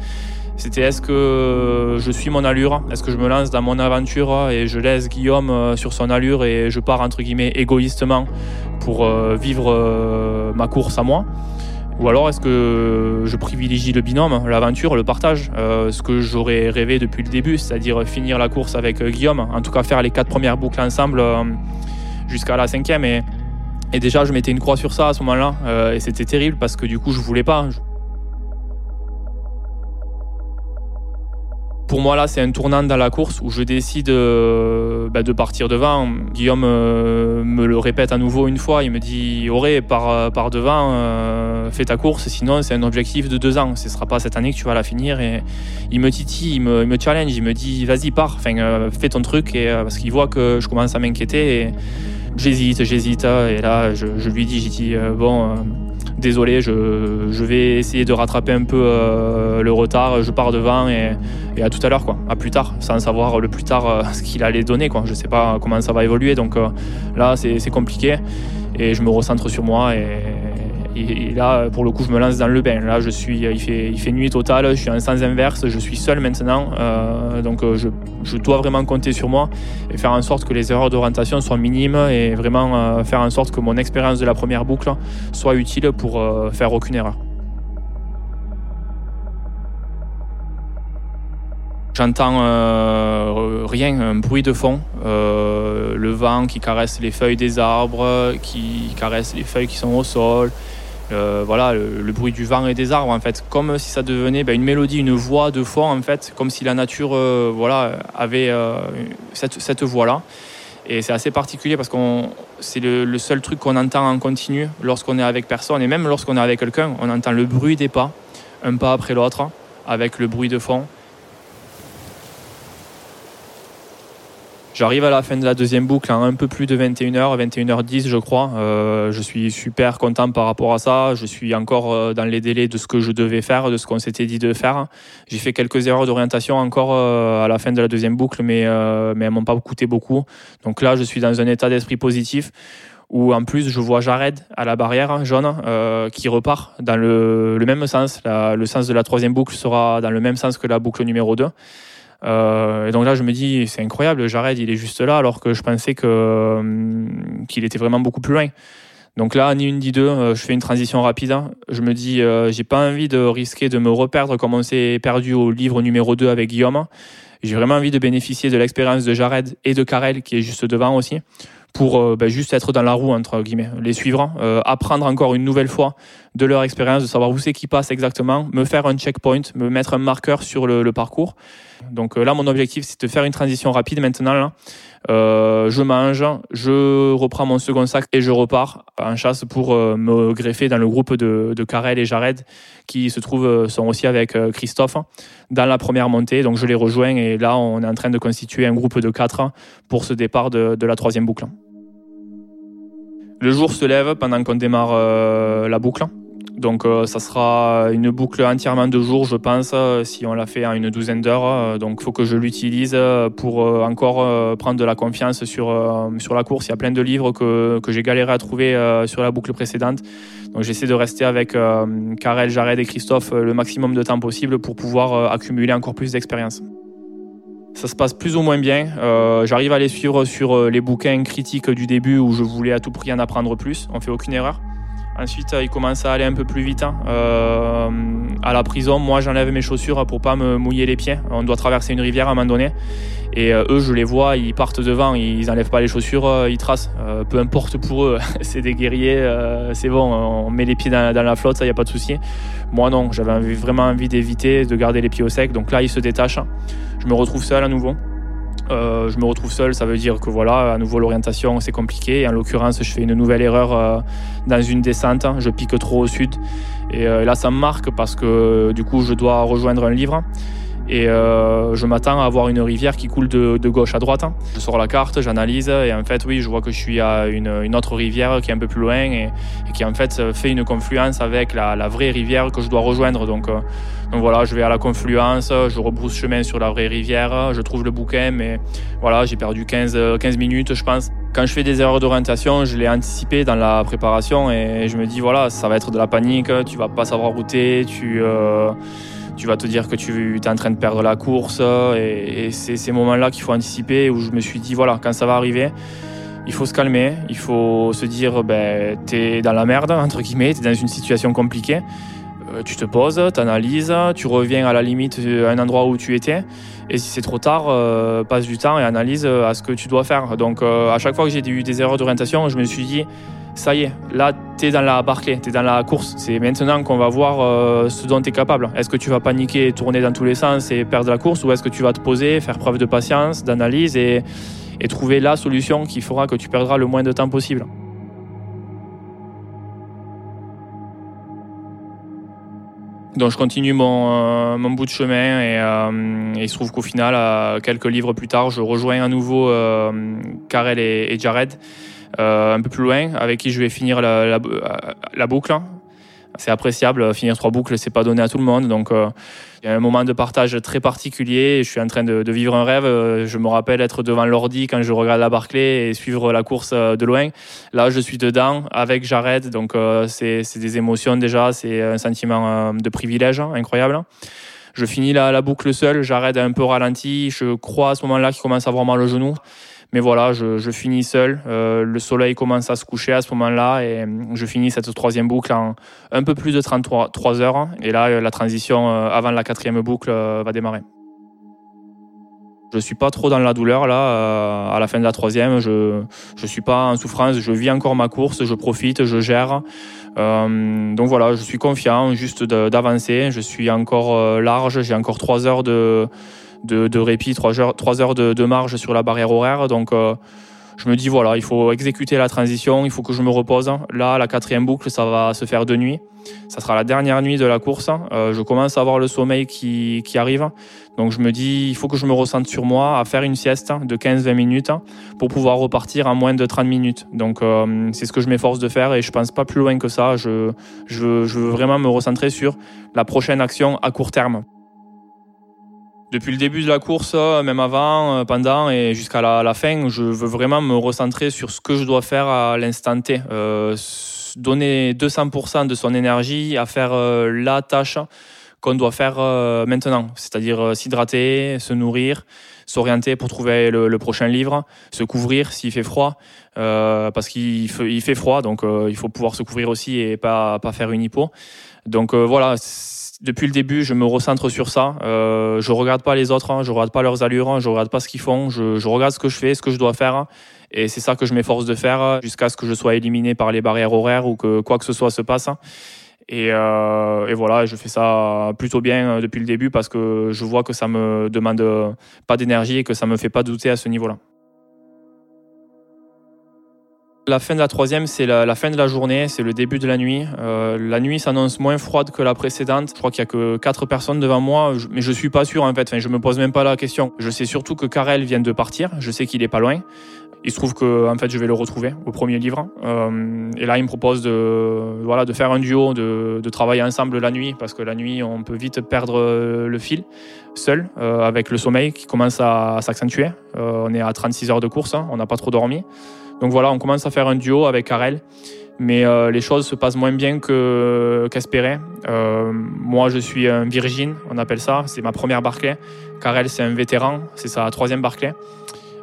C'était est-ce que je suis mon allure? Est-ce que je me lance dans mon aventure et je laisse Guillaume euh, sur son allure et je pars entre guillemets égoïstement pour euh, vivre euh, ma course à moi? Ou alors est-ce que je privilégie le binôme, l'aventure, le partage, ce que j'aurais rêvé depuis le début, c'est-à-dire finir la course avec Guillaume, en tout cas faire les quatre premières boucles ensemble jusqu'à la cinquième. Et, et déjà je mettais une croix sur ça à ce moment-là, et c'était terrible parce que du coup je voulais pas. Pour moi, là, c'est un tournant dans la course où je décide euh, bah, de partir devant. Guillaume euh, me le répète à nouveau une fois. Il me dit Auré, par, euh, par devant, fais ta course. Sinon, c'est un objectif de deux ans. Ce ne sera pas cette année que tu vas la finir. Et il me titille, il me, challenge. Il me dit Vas-y, pars. Fais ton truc. Et, parce qu'il voit que je commence à m'inquiéter. Et j'hésite, j'hésite. Et là, je, je lui dis J'ai dit Bon désolé, je, vais essayer de rattraper un peu euh, le retard, je pars devant et, à tout à l'heure, quoi, à plus tard, sans savoir le plus tard euh, ce qu'il allait donner, quoi. Je sais pas comment ça va évoluer, donc euh, là c'est compliqué. Et je me recentre sur moi et, et, là, pour le coup, je me lance dans le bain. Là, je suis, il fait, nuit totale, je suis en sens inverse, je suis seul maintenant. Euh, donc, euh, je, je, dois vraiment compter sur moi et faire en sorte que les erreurs d'orientation soient minimes et vraiment euh, faire en sorte que mon expérience de la première boucle soit utile pour faire aucune erreur. J'entends rien, un bruit de fond, le vent qui caresse les feuilles des arbres, qui caresse les feuilles qui sont au sol, euh, voilà, le, bruit du vent et des arbres, en fait, comme si ça devenait ben, une mélodie, une voix de fond, en fait, comme si la nature euh, voilà, avait euh, cette, cette voix-là. Et c'est assez particulier parce que c'est le, seul truc qu'on entend en continu lorsqu'on est avec personne, et même lorsqu'on est avec quelqu'un, on entend le bruit des pas, un pas après l'autre, avec le bruit de fond. J'arrive à la fin de la deuxième boucle en un peu plus de 21h, 21h10 je crois. Euh, je suis super content par rapport à ça. Je suis encore euh, dans les délais de ce que je devais faire, de ce qu'on s'était dit de faire. J'ai fait quelques erreurs d'orientation encore euh, à la fin de la deuxième boucle, mais, mais elles m'ont pas coûté beaucoup. Donc là, je suis dans un état d'esprit positif où en plus je vois Jared à la barrière jaune qui repart dans le, même sens. le sens de la troisième boucle sera dans le même sens que la boucle numéro 2. Euh, et donc là, je me dis, c'est incroyable, Jared, il est juste là, alors que je pensais que, hum, qu'il était vraiment beaucoup plus loin. Donc là, ni une ni deux, euh, je fais une transition rapide. Je me dis, euh, j'ai pas envie de risquer de me reperdre comme on s'est perdu au livre numéro 2 avec Guillaume. J'ai vraiment envie de bénéficier de l'expérience de Jared et de Karel qui est juste devant aussi pour euh, ben, juste être dans la roue, entre guillemets, les suivre, euh, apprendre encore une nouvelle fois de leur expérience, de savoir où c'est qui passe exactement, me faire un checkpoint, me mettre un marqueur sur le, parcours. Donc euh, là, mon objectif, c'est de faire une transition rapide maintenant. Là. je mange, je reprends mon second sac et je repars en chasse pour me greffer dans le groupe de, Karel et Jared qui se trouvent sont aussi avec Christophe dans la première montée. Donc je les rejoins et là on est en train de constituer un groupe de quatre pour ce départ de, la troisième boucle. Le jour se lève pendant qu'on démarre euh, la boucle. Donc ça sera une boucle entièrement de jours, je pense, si on l'a fait en une douzaine d'heures. Donc il faut que je l'utilise pour encore prendre de la confiance sur, sur la course. Il y a plein de livres que, que j'ai galéré à trouver sur la boucle précédente. Donc j'essaie de rester avec Karel, Jared et Christophe le maximum de temps possible pour pouvoir accumuler encore plus d'expérience. Ça se passe plus ou moins bien. Euh, j'arrive à les suivre sur euh, les bouquins critiques du début où je voulais à tout prix en apprendre plus. On fait aucune erreur. Ensuite, euh, il commence à aller un peu plus vite. Hein. à la prison, moi, j'enlève mes chaussures pour pas me mouiller les pieds. On doit traverser une rivière à un moment donné. Et eux, je les vois, ils partent devant, ils n'enlèvent pas les chaussures, ils tracent. peu importe pour eux, c'est des guerriers, c'est bon, on met les pieds dans, la flotte, ça, n'y a pas de souci. Moi, non, j'avais vraiment envie d'éviter, de garder les pieds au sec. Donc là, ils se détachent je me retrouve seul à nouveau. Euh, je me retrouve seul, ça veut dire que voilà, à nouveau l'orientation c'est compliqué. En l'occurrence, je fais une nouvelle erreur euh, dans une descente, je pique trop au sud. Et euh, là, ça me marque parce que du coup, je dois rejoindre un livre. Et euh, je m'attends à avoir une rivière qui coule de, gauche à droite. Je sors la carte, j'analyse et en fait oui, je vois que je suis à une, autre rivière qui est un peu plus loin et, qui en fait fait une confluence avec la, vraie rivière que je dois rejoindre. Donc, euh, donc voilà, je vais à la confluence, je rebrousse chemin sur la vraie rivière, je trouve le bouquin, mais voilà, j'ai perdu 15, 15 minutes je pense. Quand je fais des erreurs d'orientation, je l'ai anticipé dans la préparation et je me dis voilà, ça va être de la panique, tu vas pas savoir router, tu... Euh, tu vas te dire que tu es en train de perdre la course. Et, c'est ces moments-là qu'il faut anticiper où je me suis dit, voilà, quand ça va arriver, il faut se calmer, il faut se dire, ben, tu es dans la merde, entre guillemets, tu es dans une situation compliquée. Euh, tu te poses, tu analyses, tu reviens à la limite à un endroit où tu étais. Et si c'est trop tard, euh, passe du temps et analyse à ce que tu dois faire. Donc euh, à chaque fois que j'ai eu des erreurs d'orientation, je me suis dit, ça y est, là, tu es dans la Barclay, tu es dans la course. C'est maintenant qu'on va voir euh, ce dont tu es capable. Est-ce que tu vas paniquer, tourner dans tous les sens et perdre la course ou est-ce que tu vas te poser, faire preuve de patience, d'analyse et, trouver la solution qui fera que tu perdras le moins de temps possible? Donc je continue mon, euh, bout de chemin et, euh, il se trouve qu'au final, quelques livres plus tard, je rejoins à nouveau Karel et Jared. Euh, un peu plus loin, avec qui je vais finir la, boucle. C'est appréciable, finir trois boucles, c'est pas donné à tout le monde. Donc, euh, il y a un moment de partage très particulier. Je suis en train de, vivre un rêve. Je me rappelle être devant l'ordi quand je regarde la Barclay et suivre la course euh, de loin. Là, je suis dedans avec Jared. Donc, c'est des émotions déjà. C'est un sentiment de privilège incroyable. Je finis la, la boucle seul. Jared un peu ralenti. Je crois à ce moment-là qu'il commence à avoir mal au genou. Mais voilà, je, finis seul. Euh, le soleil commence à se coucher à ce moment-là et euh, je finis cette troisième boucle en un peu plus de 33 3 heures. Et là, euh, la transition avant la quatrième boucle va démarrer. Je suis pas trop dans la douleur là. à la fin de la troisième, je je suis pas en souffrance. Je vis encore ma course, je profite, je gère. donc voilà, je suis confiant juste d'avancer. Je suis encore large. J'ai encore trois heures de de, répit, 3 heures, heures de, marge sur la barrière horaire. Donc euh, je me dis voilà, il faut exécuter la transition, il faut que je me repose. Là, la quatrième boucle, ça va se faire de nuit. Ça sera la dernière nuit de la course. Euh, je commence à avoir le sommeil qui, arrive. Donc je me dis, il faut que je me ressente sur moi à faire une sieste de 15-20 minutes pour pouvoir repartir en moins de 30 minutes. Donc euh, c'est ce que je m'efforce de faire et je pense pas plus loin que ça. Je, je veux vraiment me recentrer sur la prochaine action à court terme. Depuis le début de la course, même avant, euh, pendant et jusqu'à la, fin, je veux vraiment me recentrer sur ce que je dois faire à l'instant T. Euh, donner 200% de son énergie à faire euh, la tâche qu'on doit faire maintenant, c'est-à-dire s'hydrater, se nourrir, s'orienter pour trouver le, prochain livre, se couvrir s'il fait froid, parce qu'il fait, il fait froid, donc il faut pouvoir se couvrir aussi et pas, pas faire une hypo. Donc voilà, depuis le début, je me recentre sur ça. Euh, je regarde pas les autres, hein, je regarde pas leurs allures, hein, je regarde pas ce qu'ils font. Je, je, regarde ce que je fais, ce que je dois faire, et c'est ça que je m'efforce de faire jusqu'à ce que je sois éliminé par les barrières horaires ou que quoi que ce soit se passe. Et, euh, et voilà, je fais ça plutôt bien euh, depuis le début parce que je vois que ça me demande pas d'énergie et que ça me fait pas douter à ce niveau-là. La fin de la troisième, c'est la, fin de la journée, c'est le début de la nuit. Euh, la nuit s'annonce moins froide que la précédente. Je crois qu'il y a que quatre personnes devant moi, mais je suis pas sûr en fait. Enfin, je me pose même pas la question. Je sais surtout que Karel vient de partir. Je sais qu'il est pas loin. Il se trouve que en fait, je vais le retrouver au premier livre. et là, il me propose de, voilà, de faire un duo, de, travailler ensemble la nuit, parce que la nuit, on peut vite perdre le fil seul, avec le sommeil qui commence à, s'accentuer. on est à 36 heures de course, hein, on n'a pas trop dormi. Donc voilà, on commence à faire un duo avec Karel mais euh, les choses se passent moins bien qu'espéré. Euh, moi, je suis un Virgin, on appelle ça, c'est ma première Barclay. Karel, c'est un vétéran, c'est sa troisième Barclay.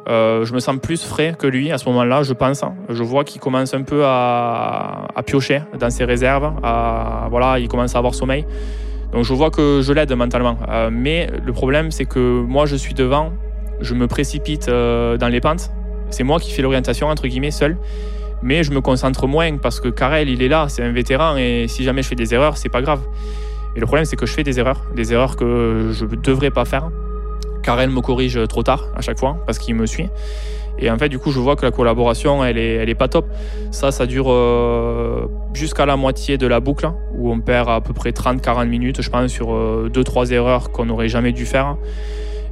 Euh, je me sens plus frais que lui à ce moment-là, je pense. Je vois qu'il commence un peu à, piocher dans ses réserves. À, voilà, il commence à avoir sommeil. Donc je vois que je l'aide mentalement. mais le problème, c'est que moi, je suis devant, je me précipite dans les pentes. C'est moi qui fais l'orientation, entre guillemets, seul mais je me concentre moins parce que Karel, il est là, c'est un vétéran et si jamais je fais des erreurs, c'est pas grave. Et le problème, c'est que je fais des erreurs, des erreurs que je ne devrais pas faire. Karel me corrige trop tard à chaque fois parce qu'il me suit. Et en fait, du coup, je vois que la collaboration, elle est, elle est pas top. Ça, ça dure euh, jusqu'à la moitié de la boucle, où on perd à peu près 30-40 minutes, je pense, sur 2-3 euh, erreurs qu'on n'aurait jamais dû faire.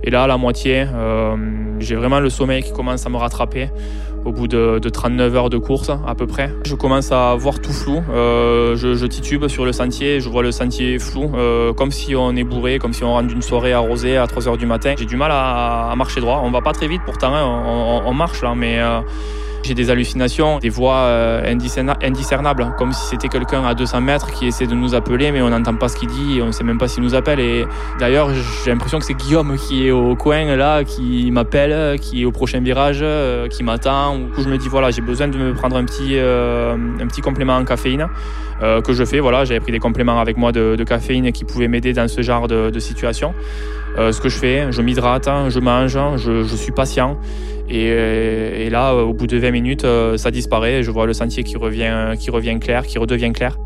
Et là, à la moitié, euh, j'ai vraiment le sommeil qui commence à me rattraper au bout de, 39 heures de course à peu près. Je commence à voir tout flou, euh, je, titube sur le sentier, je vois le sentier flou, euh, comme si on est bourré, comme si on rentre d'une soirée arrosée à 3 heures du matin. J'ai du mal à, marcher droit, on va pas très vite pourtant, hein, on, marche là, mais... J'ai des hallucinations, des voix euh, indiscernables, comme si c'était quelqu'un à 200 mètres qui essaie de nous appeler, mais on n'entend pas ce qu'il dit et on ne sait même pas s'il nous appelle. Et d'ailleurs, j'ai l'impression que c'est Guillaume qui est au coin là, qui m'appelle, qui est au prochain virage, euh, qui m'attend. Du je me dis voilà, j'ai besoin de me prendre un petit, euh, un petit complément en caféine que je fais. Voilà, j'avais pris des compléments avec moi de, caféine qui pouvaient m'aider dans ce genre de, situation. ce que je fais, je m'hydrate, je mange, je, je suis patient. Et, là, au bout de 20 minutes, euh, ça disparaît je vois le sentier qui revient, qui revient clair, qui redevient clair.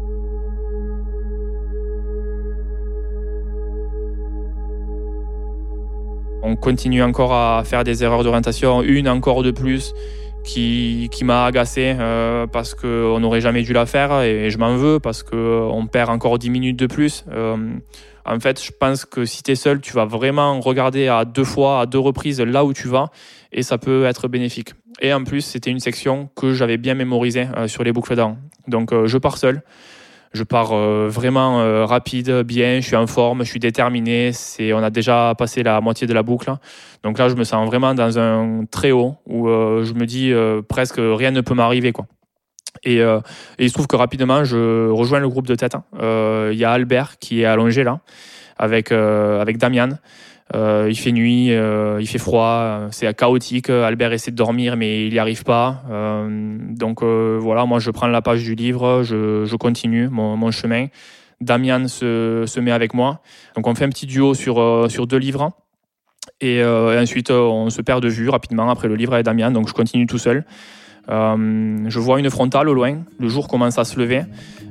On continue encore à faire des erreurs d'orientation, une encore de plus qui, m'a agacé euh, parce qu'on n'aurait jamais dû la faire et je m'en veux parce qu'on perd encore 10 minutes de plus. Euh, en fait, je pense que si tu es seul, tu vas vraiment regarder à deux fois, à deux reprises là où tu vas et ça peut être bénéfique. Et en plus, c'était une section que j'avais bien mémorisée euh, sur les boucles d'an. Donc, euh, je pars seul. Je pars euh, vraiment rapide, bien, je suis en forme, je suis déterminé. C'est, on a déjà passé la moitié de la boucle. Donc là, je me sens vraiment dans un très haut où je me dis presque rien ne peut m'arriver. quoi. Et, il se trouve que rapidement, je rejoins le groupe de tête. Il y a Albert qui est allongé là, avec, avec Damian. Euh, il fait nuit, euh, il fait froid, c'est chaotique. Albert essaie de dormir, mais il n'y arrive pas. Euh, donc voilà, moi je prends la page du livre, je, continue mon, chemin. Damian se, met avec moi. Donc on fait un petit duo sur, sur deux livres. Et, ensuite, on se perd de vue rapidement après le livre avec Damian. Donc je continue tout seul. Je vois une frontale au loin. Le jour commence à se lever.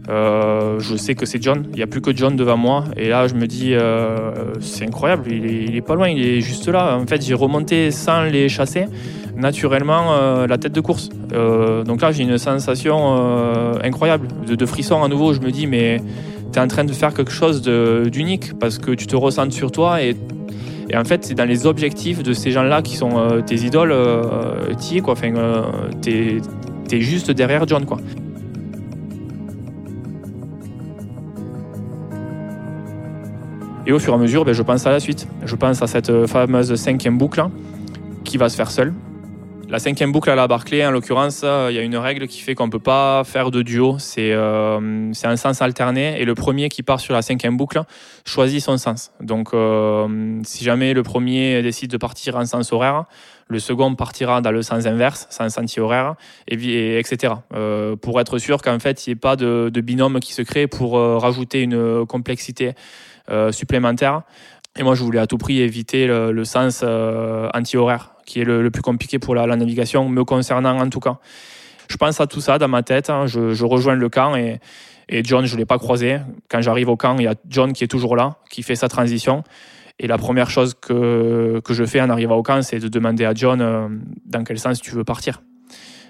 Euh, je sais que c'est John, il n'y a plus que John devant moi. Et là, je me dis, euh, c'est incroyable, il est, pas loin, il est juste là. En fait, j'ai remonté sans les chasser, naturellement, euh, la tête de course. donc là, j'ai une sensation incroyable, de, frisson à nouveau. Je me dis, mais tu es en train de faire quelque chose d'unique parce que tu te ressens sur toi et et en fait, c'est dans les objectifs de ces gens-là qui sont tes idoles, euh, es quoi. Enfin, t'es es juste derrière John, quoi. Et au fur et à mesure, ben, je pense à la suite. Je pense à cette euh, fameuse cinquième boucle qui va se faire seule. La cinquième boucle à la Barclay, en l'occurrence, euh, il y a une règle qui fait qu'on ne peut pas faire de duo. Euh, c'est un sens alterné et le premier qui part sur la cinquième boucle choisit son sens. Donc, si jamais le premier décide de partir en sens horaire, le second partira dans le sens inverse, sens anti-horaire, et, etc. pour être sûr qu'en fait, il n'y ait pas de, binôme qui se crée pour rajouter une complexité euh, supplémentaire. Et moi, je voulais à tout prix éviter le, sens euh, anti-horaire, qui est le, plus compliqué pour la, navigation, me concernant en tout cas. Je pense à tout ça dans ma tête. Hein. Je, rejoins le camp et, John, je ne l'ai pas croisé. Quand j'arrive au camp, il y a John qui est toujours là, qui fait sa transition. Et la première chose que, que je fais en arrivant au camp, c'est de demander à John euh, dans quel sens tu veux partir.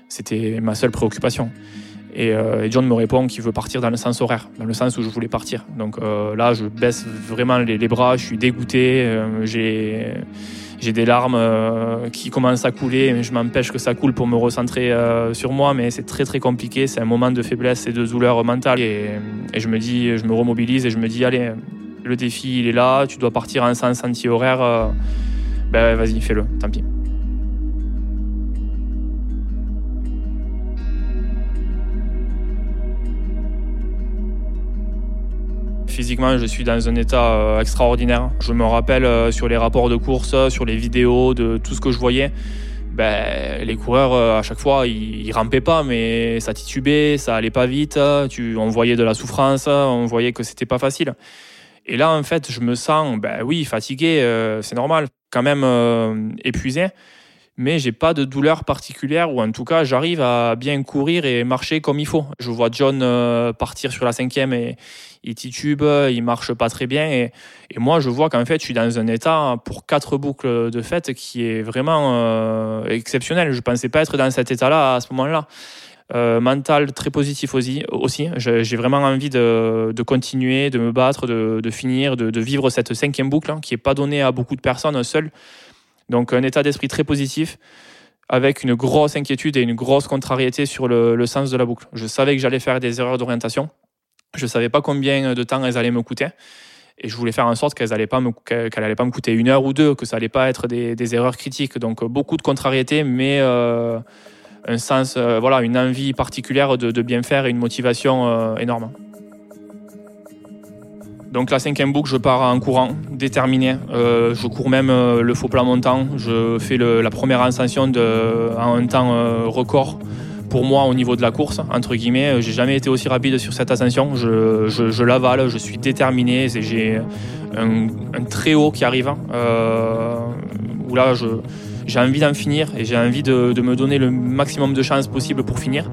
C'était ma seule préoccupation. Et, John me répond qu'il veut partir dans le sens horaire, dans le sens où je voulais partir. Donc là, je baisse vraiment les, les, bras, je suis dégoûté, j'ai j'ai des larmes euh, qui commencent à couler, mais je m'empêche que ça coule pour me recentrer euh, sur moi, mais c'est très très compliqué, c'est un moment de faiblesse et de douleur mentale. Et, je me dis, je me remobilise et je me dis, allez, le défi il est là, tu dois partir en sens anti-horaire, euh, ben vas-y, fais-le, tant pis. Physiquement, je suis dans un état euh, extraordinaire. Je me rappelle euh, sur les rapports de course, sur les vidéos, de tout ce que je voyais. Ben, les coureurs, euh, à chaque fois, ils, rampaient pas, mais ça titubait, ça allait pas vite. Tu, on voyait de la souffrance, on voyait que c'était pas facile. Et là, en fait, je me sens, ben oui, fatigué, c'est normal, quand même épuisé mais j'ai pas de douleur particulière ou en tout cas j'arrive à bien courir et marcher comme il faut. Je vois John euh, partir sur la cinquième et il titube, il marche pas très bien et, moi je vois qu'en fait je suis dans un état pour quatre boucles de fête qui est vraiment euh, exceptionnel. Je pensais pas être dans cet état-là à ce moment-là. Euh, mental très positif aussi. J'ai vraiment envie de, continuer, de me battre, de, finir, de, vivre cette cinquième boucle hein, qui n'est pas donnée à beaucoup de personnes seules. Donc un état d'esprit très positif avec une grosse inquiétude et une grosse contrariété sur le, sens de la boucle. Je savais que j'allais faire des erreurs d'orientation. Je ne savais pas combien de temps elles allaient me coûter. Et je voulais faire en sorte qu'elles n'allaient pas, me, pas me coûter une heure ou deux, que ça n'allait pas être des, erreurs critiques. Donc beaucoup de contrariété, mais euh, un sens, euh, voilà, une envie particulière de, bien faire et une motivation euh, énorme. Donc la cinquième boucle, je pars en courant, déterminé. Euh, je cours même euh, le faux plat montant. Je fais la première ascension en un temps euh, record pour moi au niveau de la course, entre guillemets. J'ai jamais été aussi rapide sur cette ascension. Je, l'avale, je suis déterminé. J'ai un, très haut qui arrive. où là, j'ai envie d'en finir et j'ai envie de, me donner le maximum de chances possible pour finir.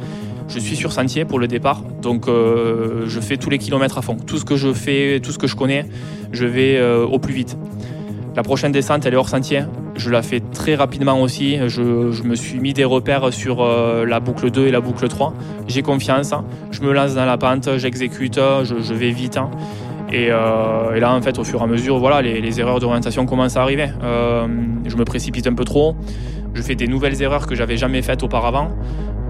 Je suis sur sentier pour le départ, donc euh, je fais tous les kilomètres à fond. Tout ce que je fais, tout ce que je connais, je vais euh, au plus vite. La prochaine descente, elle est hors sentier. Je la fais très rapidement aussi. Je, me suis mis des repères sur euh, la boucle 2 et la boucle 3. J'ai confiance. Je me lance dans la pente, j'exécute, je, vais vite. Hein. Et, là, en fait, au fur et à mesure, voilà, les, erreurs d'orientation commencent à arriver. je me précipite un peu trop. Je fais des nouvelles erreurs que j'avais jamais faites auparavant.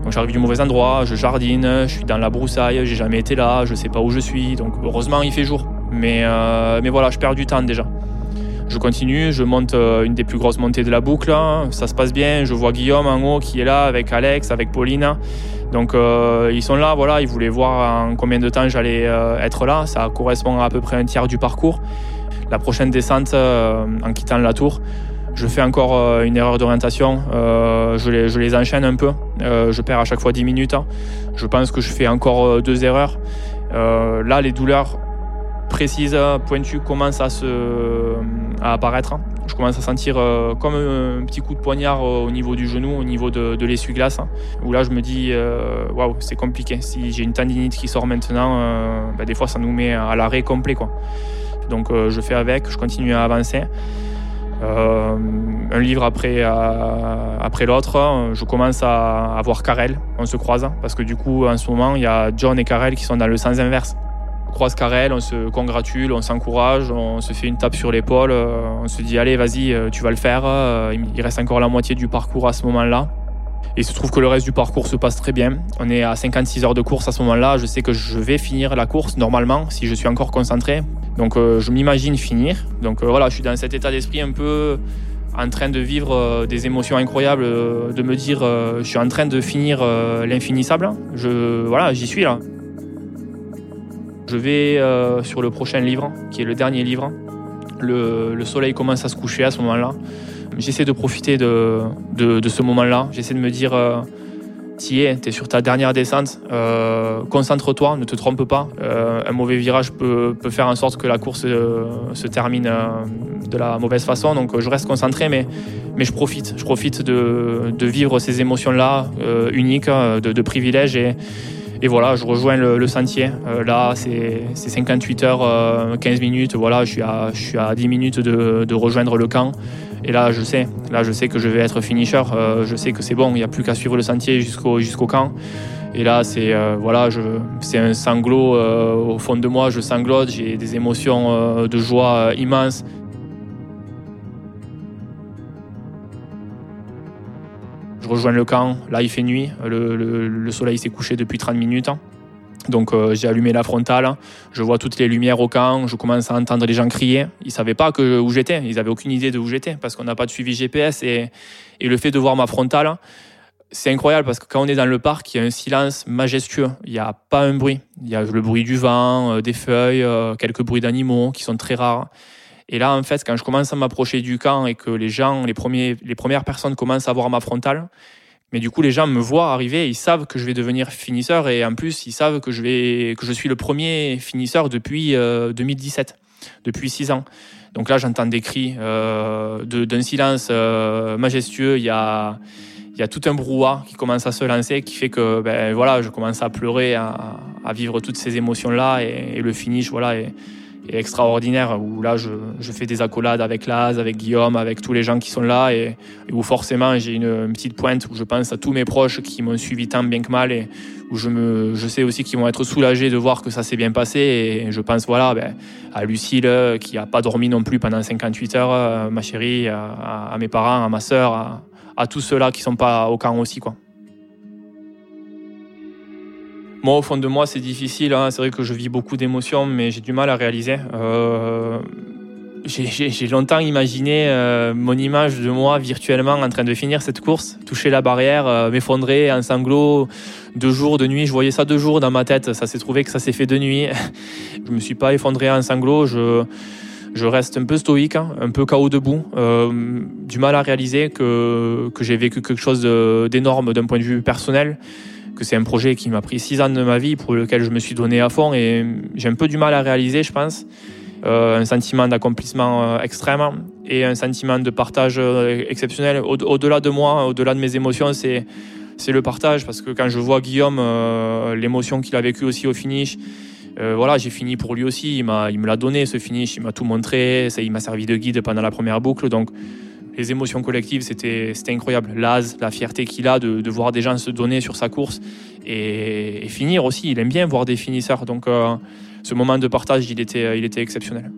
Donc j'arrive du mauvais endroit, je jardine, je suis dans la broussaille, j'ai jamais été là, je sais pas où je suis. Donc heureusement il fait jour. Mais, euh, mais voilà, je perds du temps déjà. Je continue, je monte euh, une des plus grosses montées de la boucle, ça se passe bien, je vois Guillaume en haut qui est là avec Alex, avec Pauline. Donc euh, ils sont là, voilà, ils voulaient voir en combien de temps j'allais être là, ça correspond à à peu près un tiers du parcours. La prochaine descente en quittant la tour, je fais encore euh, une erreur d'orientation, euh, je, les, je, les, enchaîne un peu, euh, je perds à chaque fois 10 minutes. Je pense que je fais encore deux erreurs. là, les douleurs précises, pointues, commencent à, se, à apparaître. Je commence à sentir comme un petit coup de poignard au niveau du genou, au niveau de, l'essuie-glace, où là je me dis, waouh, c'est compliqué. Si j'ai une tendinite qui sort maintenant, bah, des fois ça nous met à l'arrêt complet. Quoi. Donc je fais avec, je continue à avancer. Euh, un livre après, euh, après l'autre, je commence à, voir Karel, on se croise, parce que du coup, en ce moment, il y a John et Karel qui sont dans le sens inverse. Croise Karel, on se congratule, on s'encourage, on se fait une tape sur l'épaule, euh, on se dit allez vas-y, tu vas le faire, il reste encore la moitié du parcours à ce moment-là. Il se trouve que le reste du parcours se passe très bien. On est à 56 heures de course à ce moment-là. Je sais que je vais finir la course normalement si je suis encore concentré. Donc euh, je m'imagine finir. Donc euh, voilà, je suis dans cet état d'esprit un peu en train de vivre euh, des émotions incroyables, de me dire je suis en train de finir l'infinissable. Je voilà, j'y suis là. Je vais sur le prochain livre, qui est le dernier livre. Le, soleil commence à se coucher à ce moment-là. J'essaie de profiter de, ce moment-là. J'essaie de me dire es, tu es sur ta dernière descente, euh, concentre-toi, ne te trompe pas. Euh, un mauvais virage peut, faire en sorte que la course euh, se termine de la mauvaise façon, donc je reste concentré, mais, je profite. Je profite de, vivre ces émotions-là, uniques, de, privilèges, et, voilà, je rejoins le, sentier. là, c'est 58 heures, 15 minutes, voilà, je suis à, je suis à 10 minutes de, rejoindre le camp. Et là, je sais, là, je sais que je vais être finisher. Euh, je sais que c'est bon, il n'y a plus qu'à suivre le sentier jusqu'au jusqu'au camp. Et là, c'est voilà, c'est un sanglot au fond de moi, je sanglote, j'ai des émotions de joie immenses. Je rejoins le camp, là il fait nuit, le, soleil s'est couché depuis 30 minutes. Donc euh, j'ai allumé la frontale, je vois toutes les lumières au camp, je commence à entendre les gens crier. Ils ne savaient pas que, où j'étais, ils n'avaient aucune idée de où j'étais parce qu'on n'a pas de suivi GPS. Et, et, le fait de voir ma frontale, c'est incroyable parce que quand on est dans le parc, il y a un silence majestueux. Il n'y a pas un bruit. Il y a le bruit du vent, euh, des feuilles, euh, quelques bruits d'animaux qui sont très rares. Et là, en fait, quand je commence à m'approcher du camp et que les gens, les, premiers, les premières personnes commencent à voir ma frontale, mais du coup, les gens me voient arriver, ils savent que je vais devenir finisseur et en plus, ils savent que je, vais, que je suis le premier finisseur depuis 2017, euh, depuis six ans. Donc là, j'entends des cris euh, d'un silence euh, majestueux. Il y a, y a tout un brouhaha qui commence à se lancer, qui fait que ben, voilà, je commence à pleurer, à, vivre toutes ces émotions-là et, le finish, voilà. Extraordinaire où là je, je, fais des accolades avec Laz, avec Guillaume, avec tous les gens qui sont là et, où forcément j'ai une, petite pointe où je pense à tous mes proches qui m'ont suivi tant bien que mal et où je, me, je sais aussi qu'ils vont être soulagés de voir que ça s'est bien passé et je pense voilà ben, à Lucille qui n'a pas dormi non plus pendant 58 heures, euh, ma chérie, à, mes parents, à ma soeur, à, à tous ceux-là qui sont pas au camp aussi quoi. Moi, au fond de moi, c'est difficile. Hein. C'est vrai que je vis beaucoup d'émotions, mais j'ai du mal à réaliser. Euh, j'ai longtemps imaginé euh, mon image de moi virtuellement en train de finir cette course, toucher la barrière, euh, m'effondrer en sanglots, de jour, de nuit. Je voyais ça deux jours dans ma tête. Ça s'est trouvé que ça s'est fait de nuit. je me suis pas effondré en sanglots. Je, reste un peu stoïque, hein, un peu chaos debout, du mal à réaliser que j'ai vécu quelque chose d'énorme d'un point de vue personnel que c'est un projet qui m'a pris six ans de ma vie pour lequel je me suis donné à fond et j'ai un peu du mal à réaliser, je pense. Euh, un sentiment d'accomplissement euh, extrême et un sentiment de partage euh, exceptionnel. Au-delà de moi, au-delà de mes émotions, c'est c'est le partage parce que quand je vois Guillaume, l'émotion qu'il a vécue aussi au finish, voilà, j'ai fini pour lui aussi. Il il me l'a donné ce finish, il m'a tout montré, ça, il m'a servi de guide pendant la première boucle, donc les émotions collectives, c'était incroyable. L'az, la fierté qu'il a de, voir des gens se donner sur sa course et, finir aussi. Il aime bien voir des finisseurs. Donc, euh, ce moment de partage, il était, exceptionnel.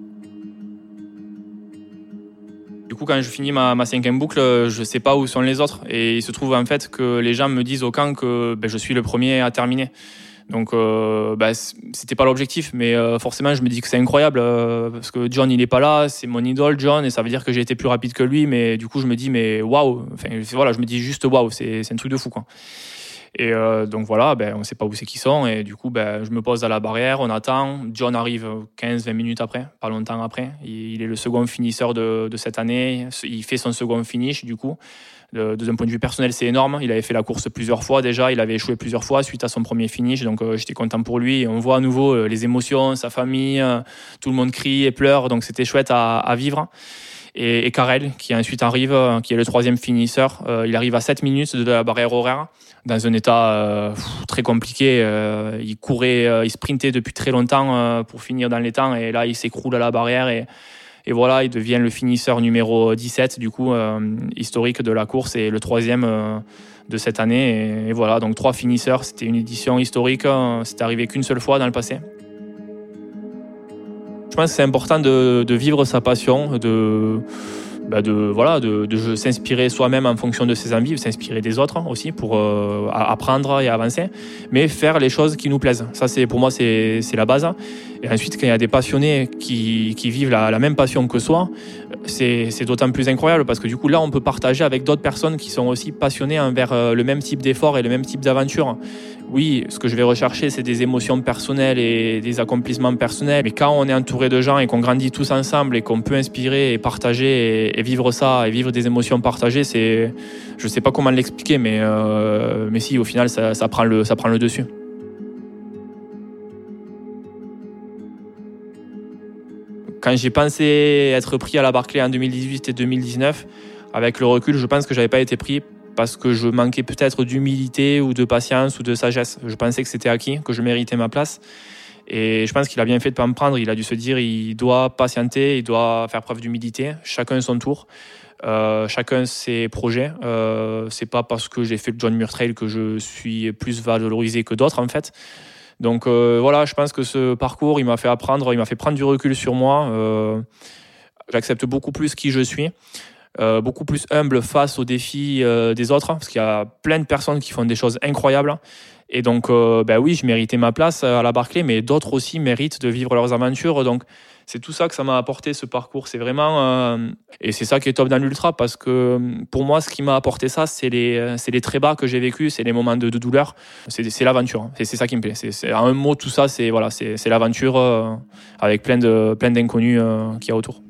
Du coup, quand je finis ma, cinquième boucle, je ne sais pas où sont les autres. Et il se trouve en fait que les gens me disent au camp que ben, je suis le premier à terminer. Donc, euh, bah, c'était pas l'objectif, mais euh, forcément, je me dis que c'est incroyable euh, parce que John, il est pas là, c'est mon idole, John, et ça veut dire que j'ai été plus rapide que lui, mais du coup, je me dis, mais waouh, voilà, je me dis juste waouh, c'est un truc de fou, quoi. Et euh, donc voilà, ben, on sait pas où c'est qu'ils sont. Et du coup, ben, je me pose à la barrière, on attend. John arrive 15-20 minutes après, pas longtemps après. Il, est le second finisseur de, de, cette année. Il fait son second finish, du coup. D'un point de vue personnel, c'est énorme. Il avait fait la course plusieurs fois déjà. Il avait échoué plusieurs fois suite à son premier finish. Donc euh, j'étais content pour lui. On voit à nouveau euh, les émotions, sa famille. tout le monde crie et pleure. Donc c'était chouette à, vivre et, Karel qui ensuite arrive, euh, qui est le troisième finisseur. Euh, il arrive à 7 minutes de la barrière horaire dans un état euh, très compliqué. il courait, il sprintait depuis très longtemps pour finir dans les temps et là il s'écroule à la barrière et voilà, il devient le finisseur numéro 17 du coup historique de la course et le troisième de cette année. Et, voilà, donc trois finisseurs. C'était une édition historique. C'est arrivé qu'une seule fois dans le passé. Je pense que c'est important de, vivre sa passion, de, bah, voilà, de, s'inspirer soi-même en fonction de ses envies, s'inspirer des autres aussi pour euh, apprendre et avancer, mais faire les choses qui nous plaisent. Ça, c'est pour moi, c'est la base. Et ensuite, quand il y a des passionnés qui, vivent la, même passion que soi, c'est d'autant plus incroyable parce que du coup, là, on peut partager avec d'autres personnes qui sont aussi passionnées envers euh, le même type d'effort et le même type d'aventure oui, ce que je vais rechercher, c'est des émotions personnelles et des accomplissements personnels. Mais quand on est entouré de gens et qu'on grandit tous ensemble et qu'on peut inspirer et partager et, vivre ça et vivre des émotions partagées, c'est, je sais pas comment l'expliquer, mais euh, mais si, au final, ça, prend le, ça prend le dessus. Quand j'ai pensé être pris à la Barclay en 2018 et 2019, avec le recul, je pense que j'avais pas été pris parce que je manquais peut-être d'humilité ou de patience ou de sagesse. Je pensais que c'était acquis, que je méritais ma place. Et je pense qu'il a bien fait de pas me prendre. Il a dû se dire, il doit patienter, il doit faire preuve d'humilité. Chacun son tour. Euh, chacun ses projets. Euh, c'est pas parce que j'ai fait le John Muir Trail que je suis plus valorisé que d'autres en fait. Donc euh, voilà, je pense que ce parcours, il m'a fait apprendre, il m'a fait prendre du recul sur moi. Euh, j'accepte beaucoup plus qui je suis. Euh, beaucoup plus humble face aux défis des autres, parce qu'il y a plein de personnes qui font des choses incroyables. Et donc, ben oui, je méritais ma place à la Barclay, mais d'autres aussi méritent de vivre leurs aventures. Donc, c'est tout ça que ça m'a apporté ce parcours. C'est vraiment euh, et c'est ça qui est top dans l'ultra parce que pour moi, ce qui m'a apporté ça, c'est les c'est les très bas que j'ai vécu, c'est les moments de, douleur, c'est l'aventure. C'est ça qui me plaît. C'est un mot tout ça, c'est voilà, c'est l'aventure euh, avec plein de plein d'inconnus euh, qu'il y a autour.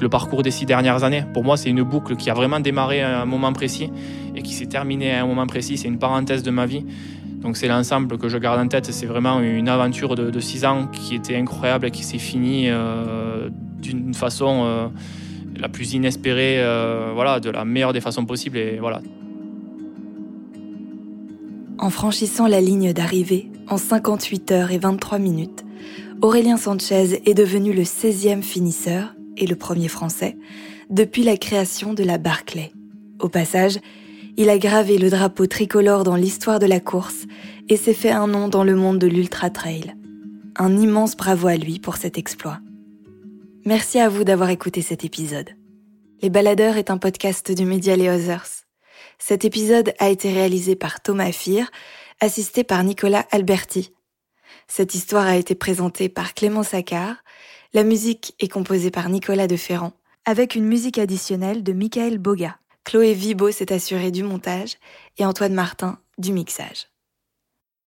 Le parcours des six dernières années, pour moi, c'est une boucle qui a vraiment démarré à un moment précis et qui s'est terminée à un moment précis. C'est une parenthèse de ma vie. Donc c'est l'ensemble que je garde en tête. C'est vraiment une aventure de, de, six ans qui était incroyable et qui s'est finie euh, d'une façon euh, la plus inespérée, euh, voilà, de la meilleure des façons possibles. Et voilà. En franchissant la ligne d'arrivée en 58 heures et 23 minutes, Aurélien Sanchez est devenu le 16e finisseur et le premier français depuis la création de la Barclay. Au passage, il a gravé le drapeau tricolore dans l'histoire de la course et s'est fait un nom dans le monde de l'ultra trail. Un immense bravo à lui pour cet exploit. Merci à vous d'avoir écouté cet épisode. Les Baladeurs est un podcast du média Les Others. Cet épisode a été réalisé par Thomas Fir, assisté par Nicolas Alberti. Cette histoire a été présentée par Clément Saccard. La musique est composée par Nicolas de Ferrand, avec une musique additionnelle de Michael Boga. Chloé Vibo s'est assurée du montage et Antoine Martin du mixage.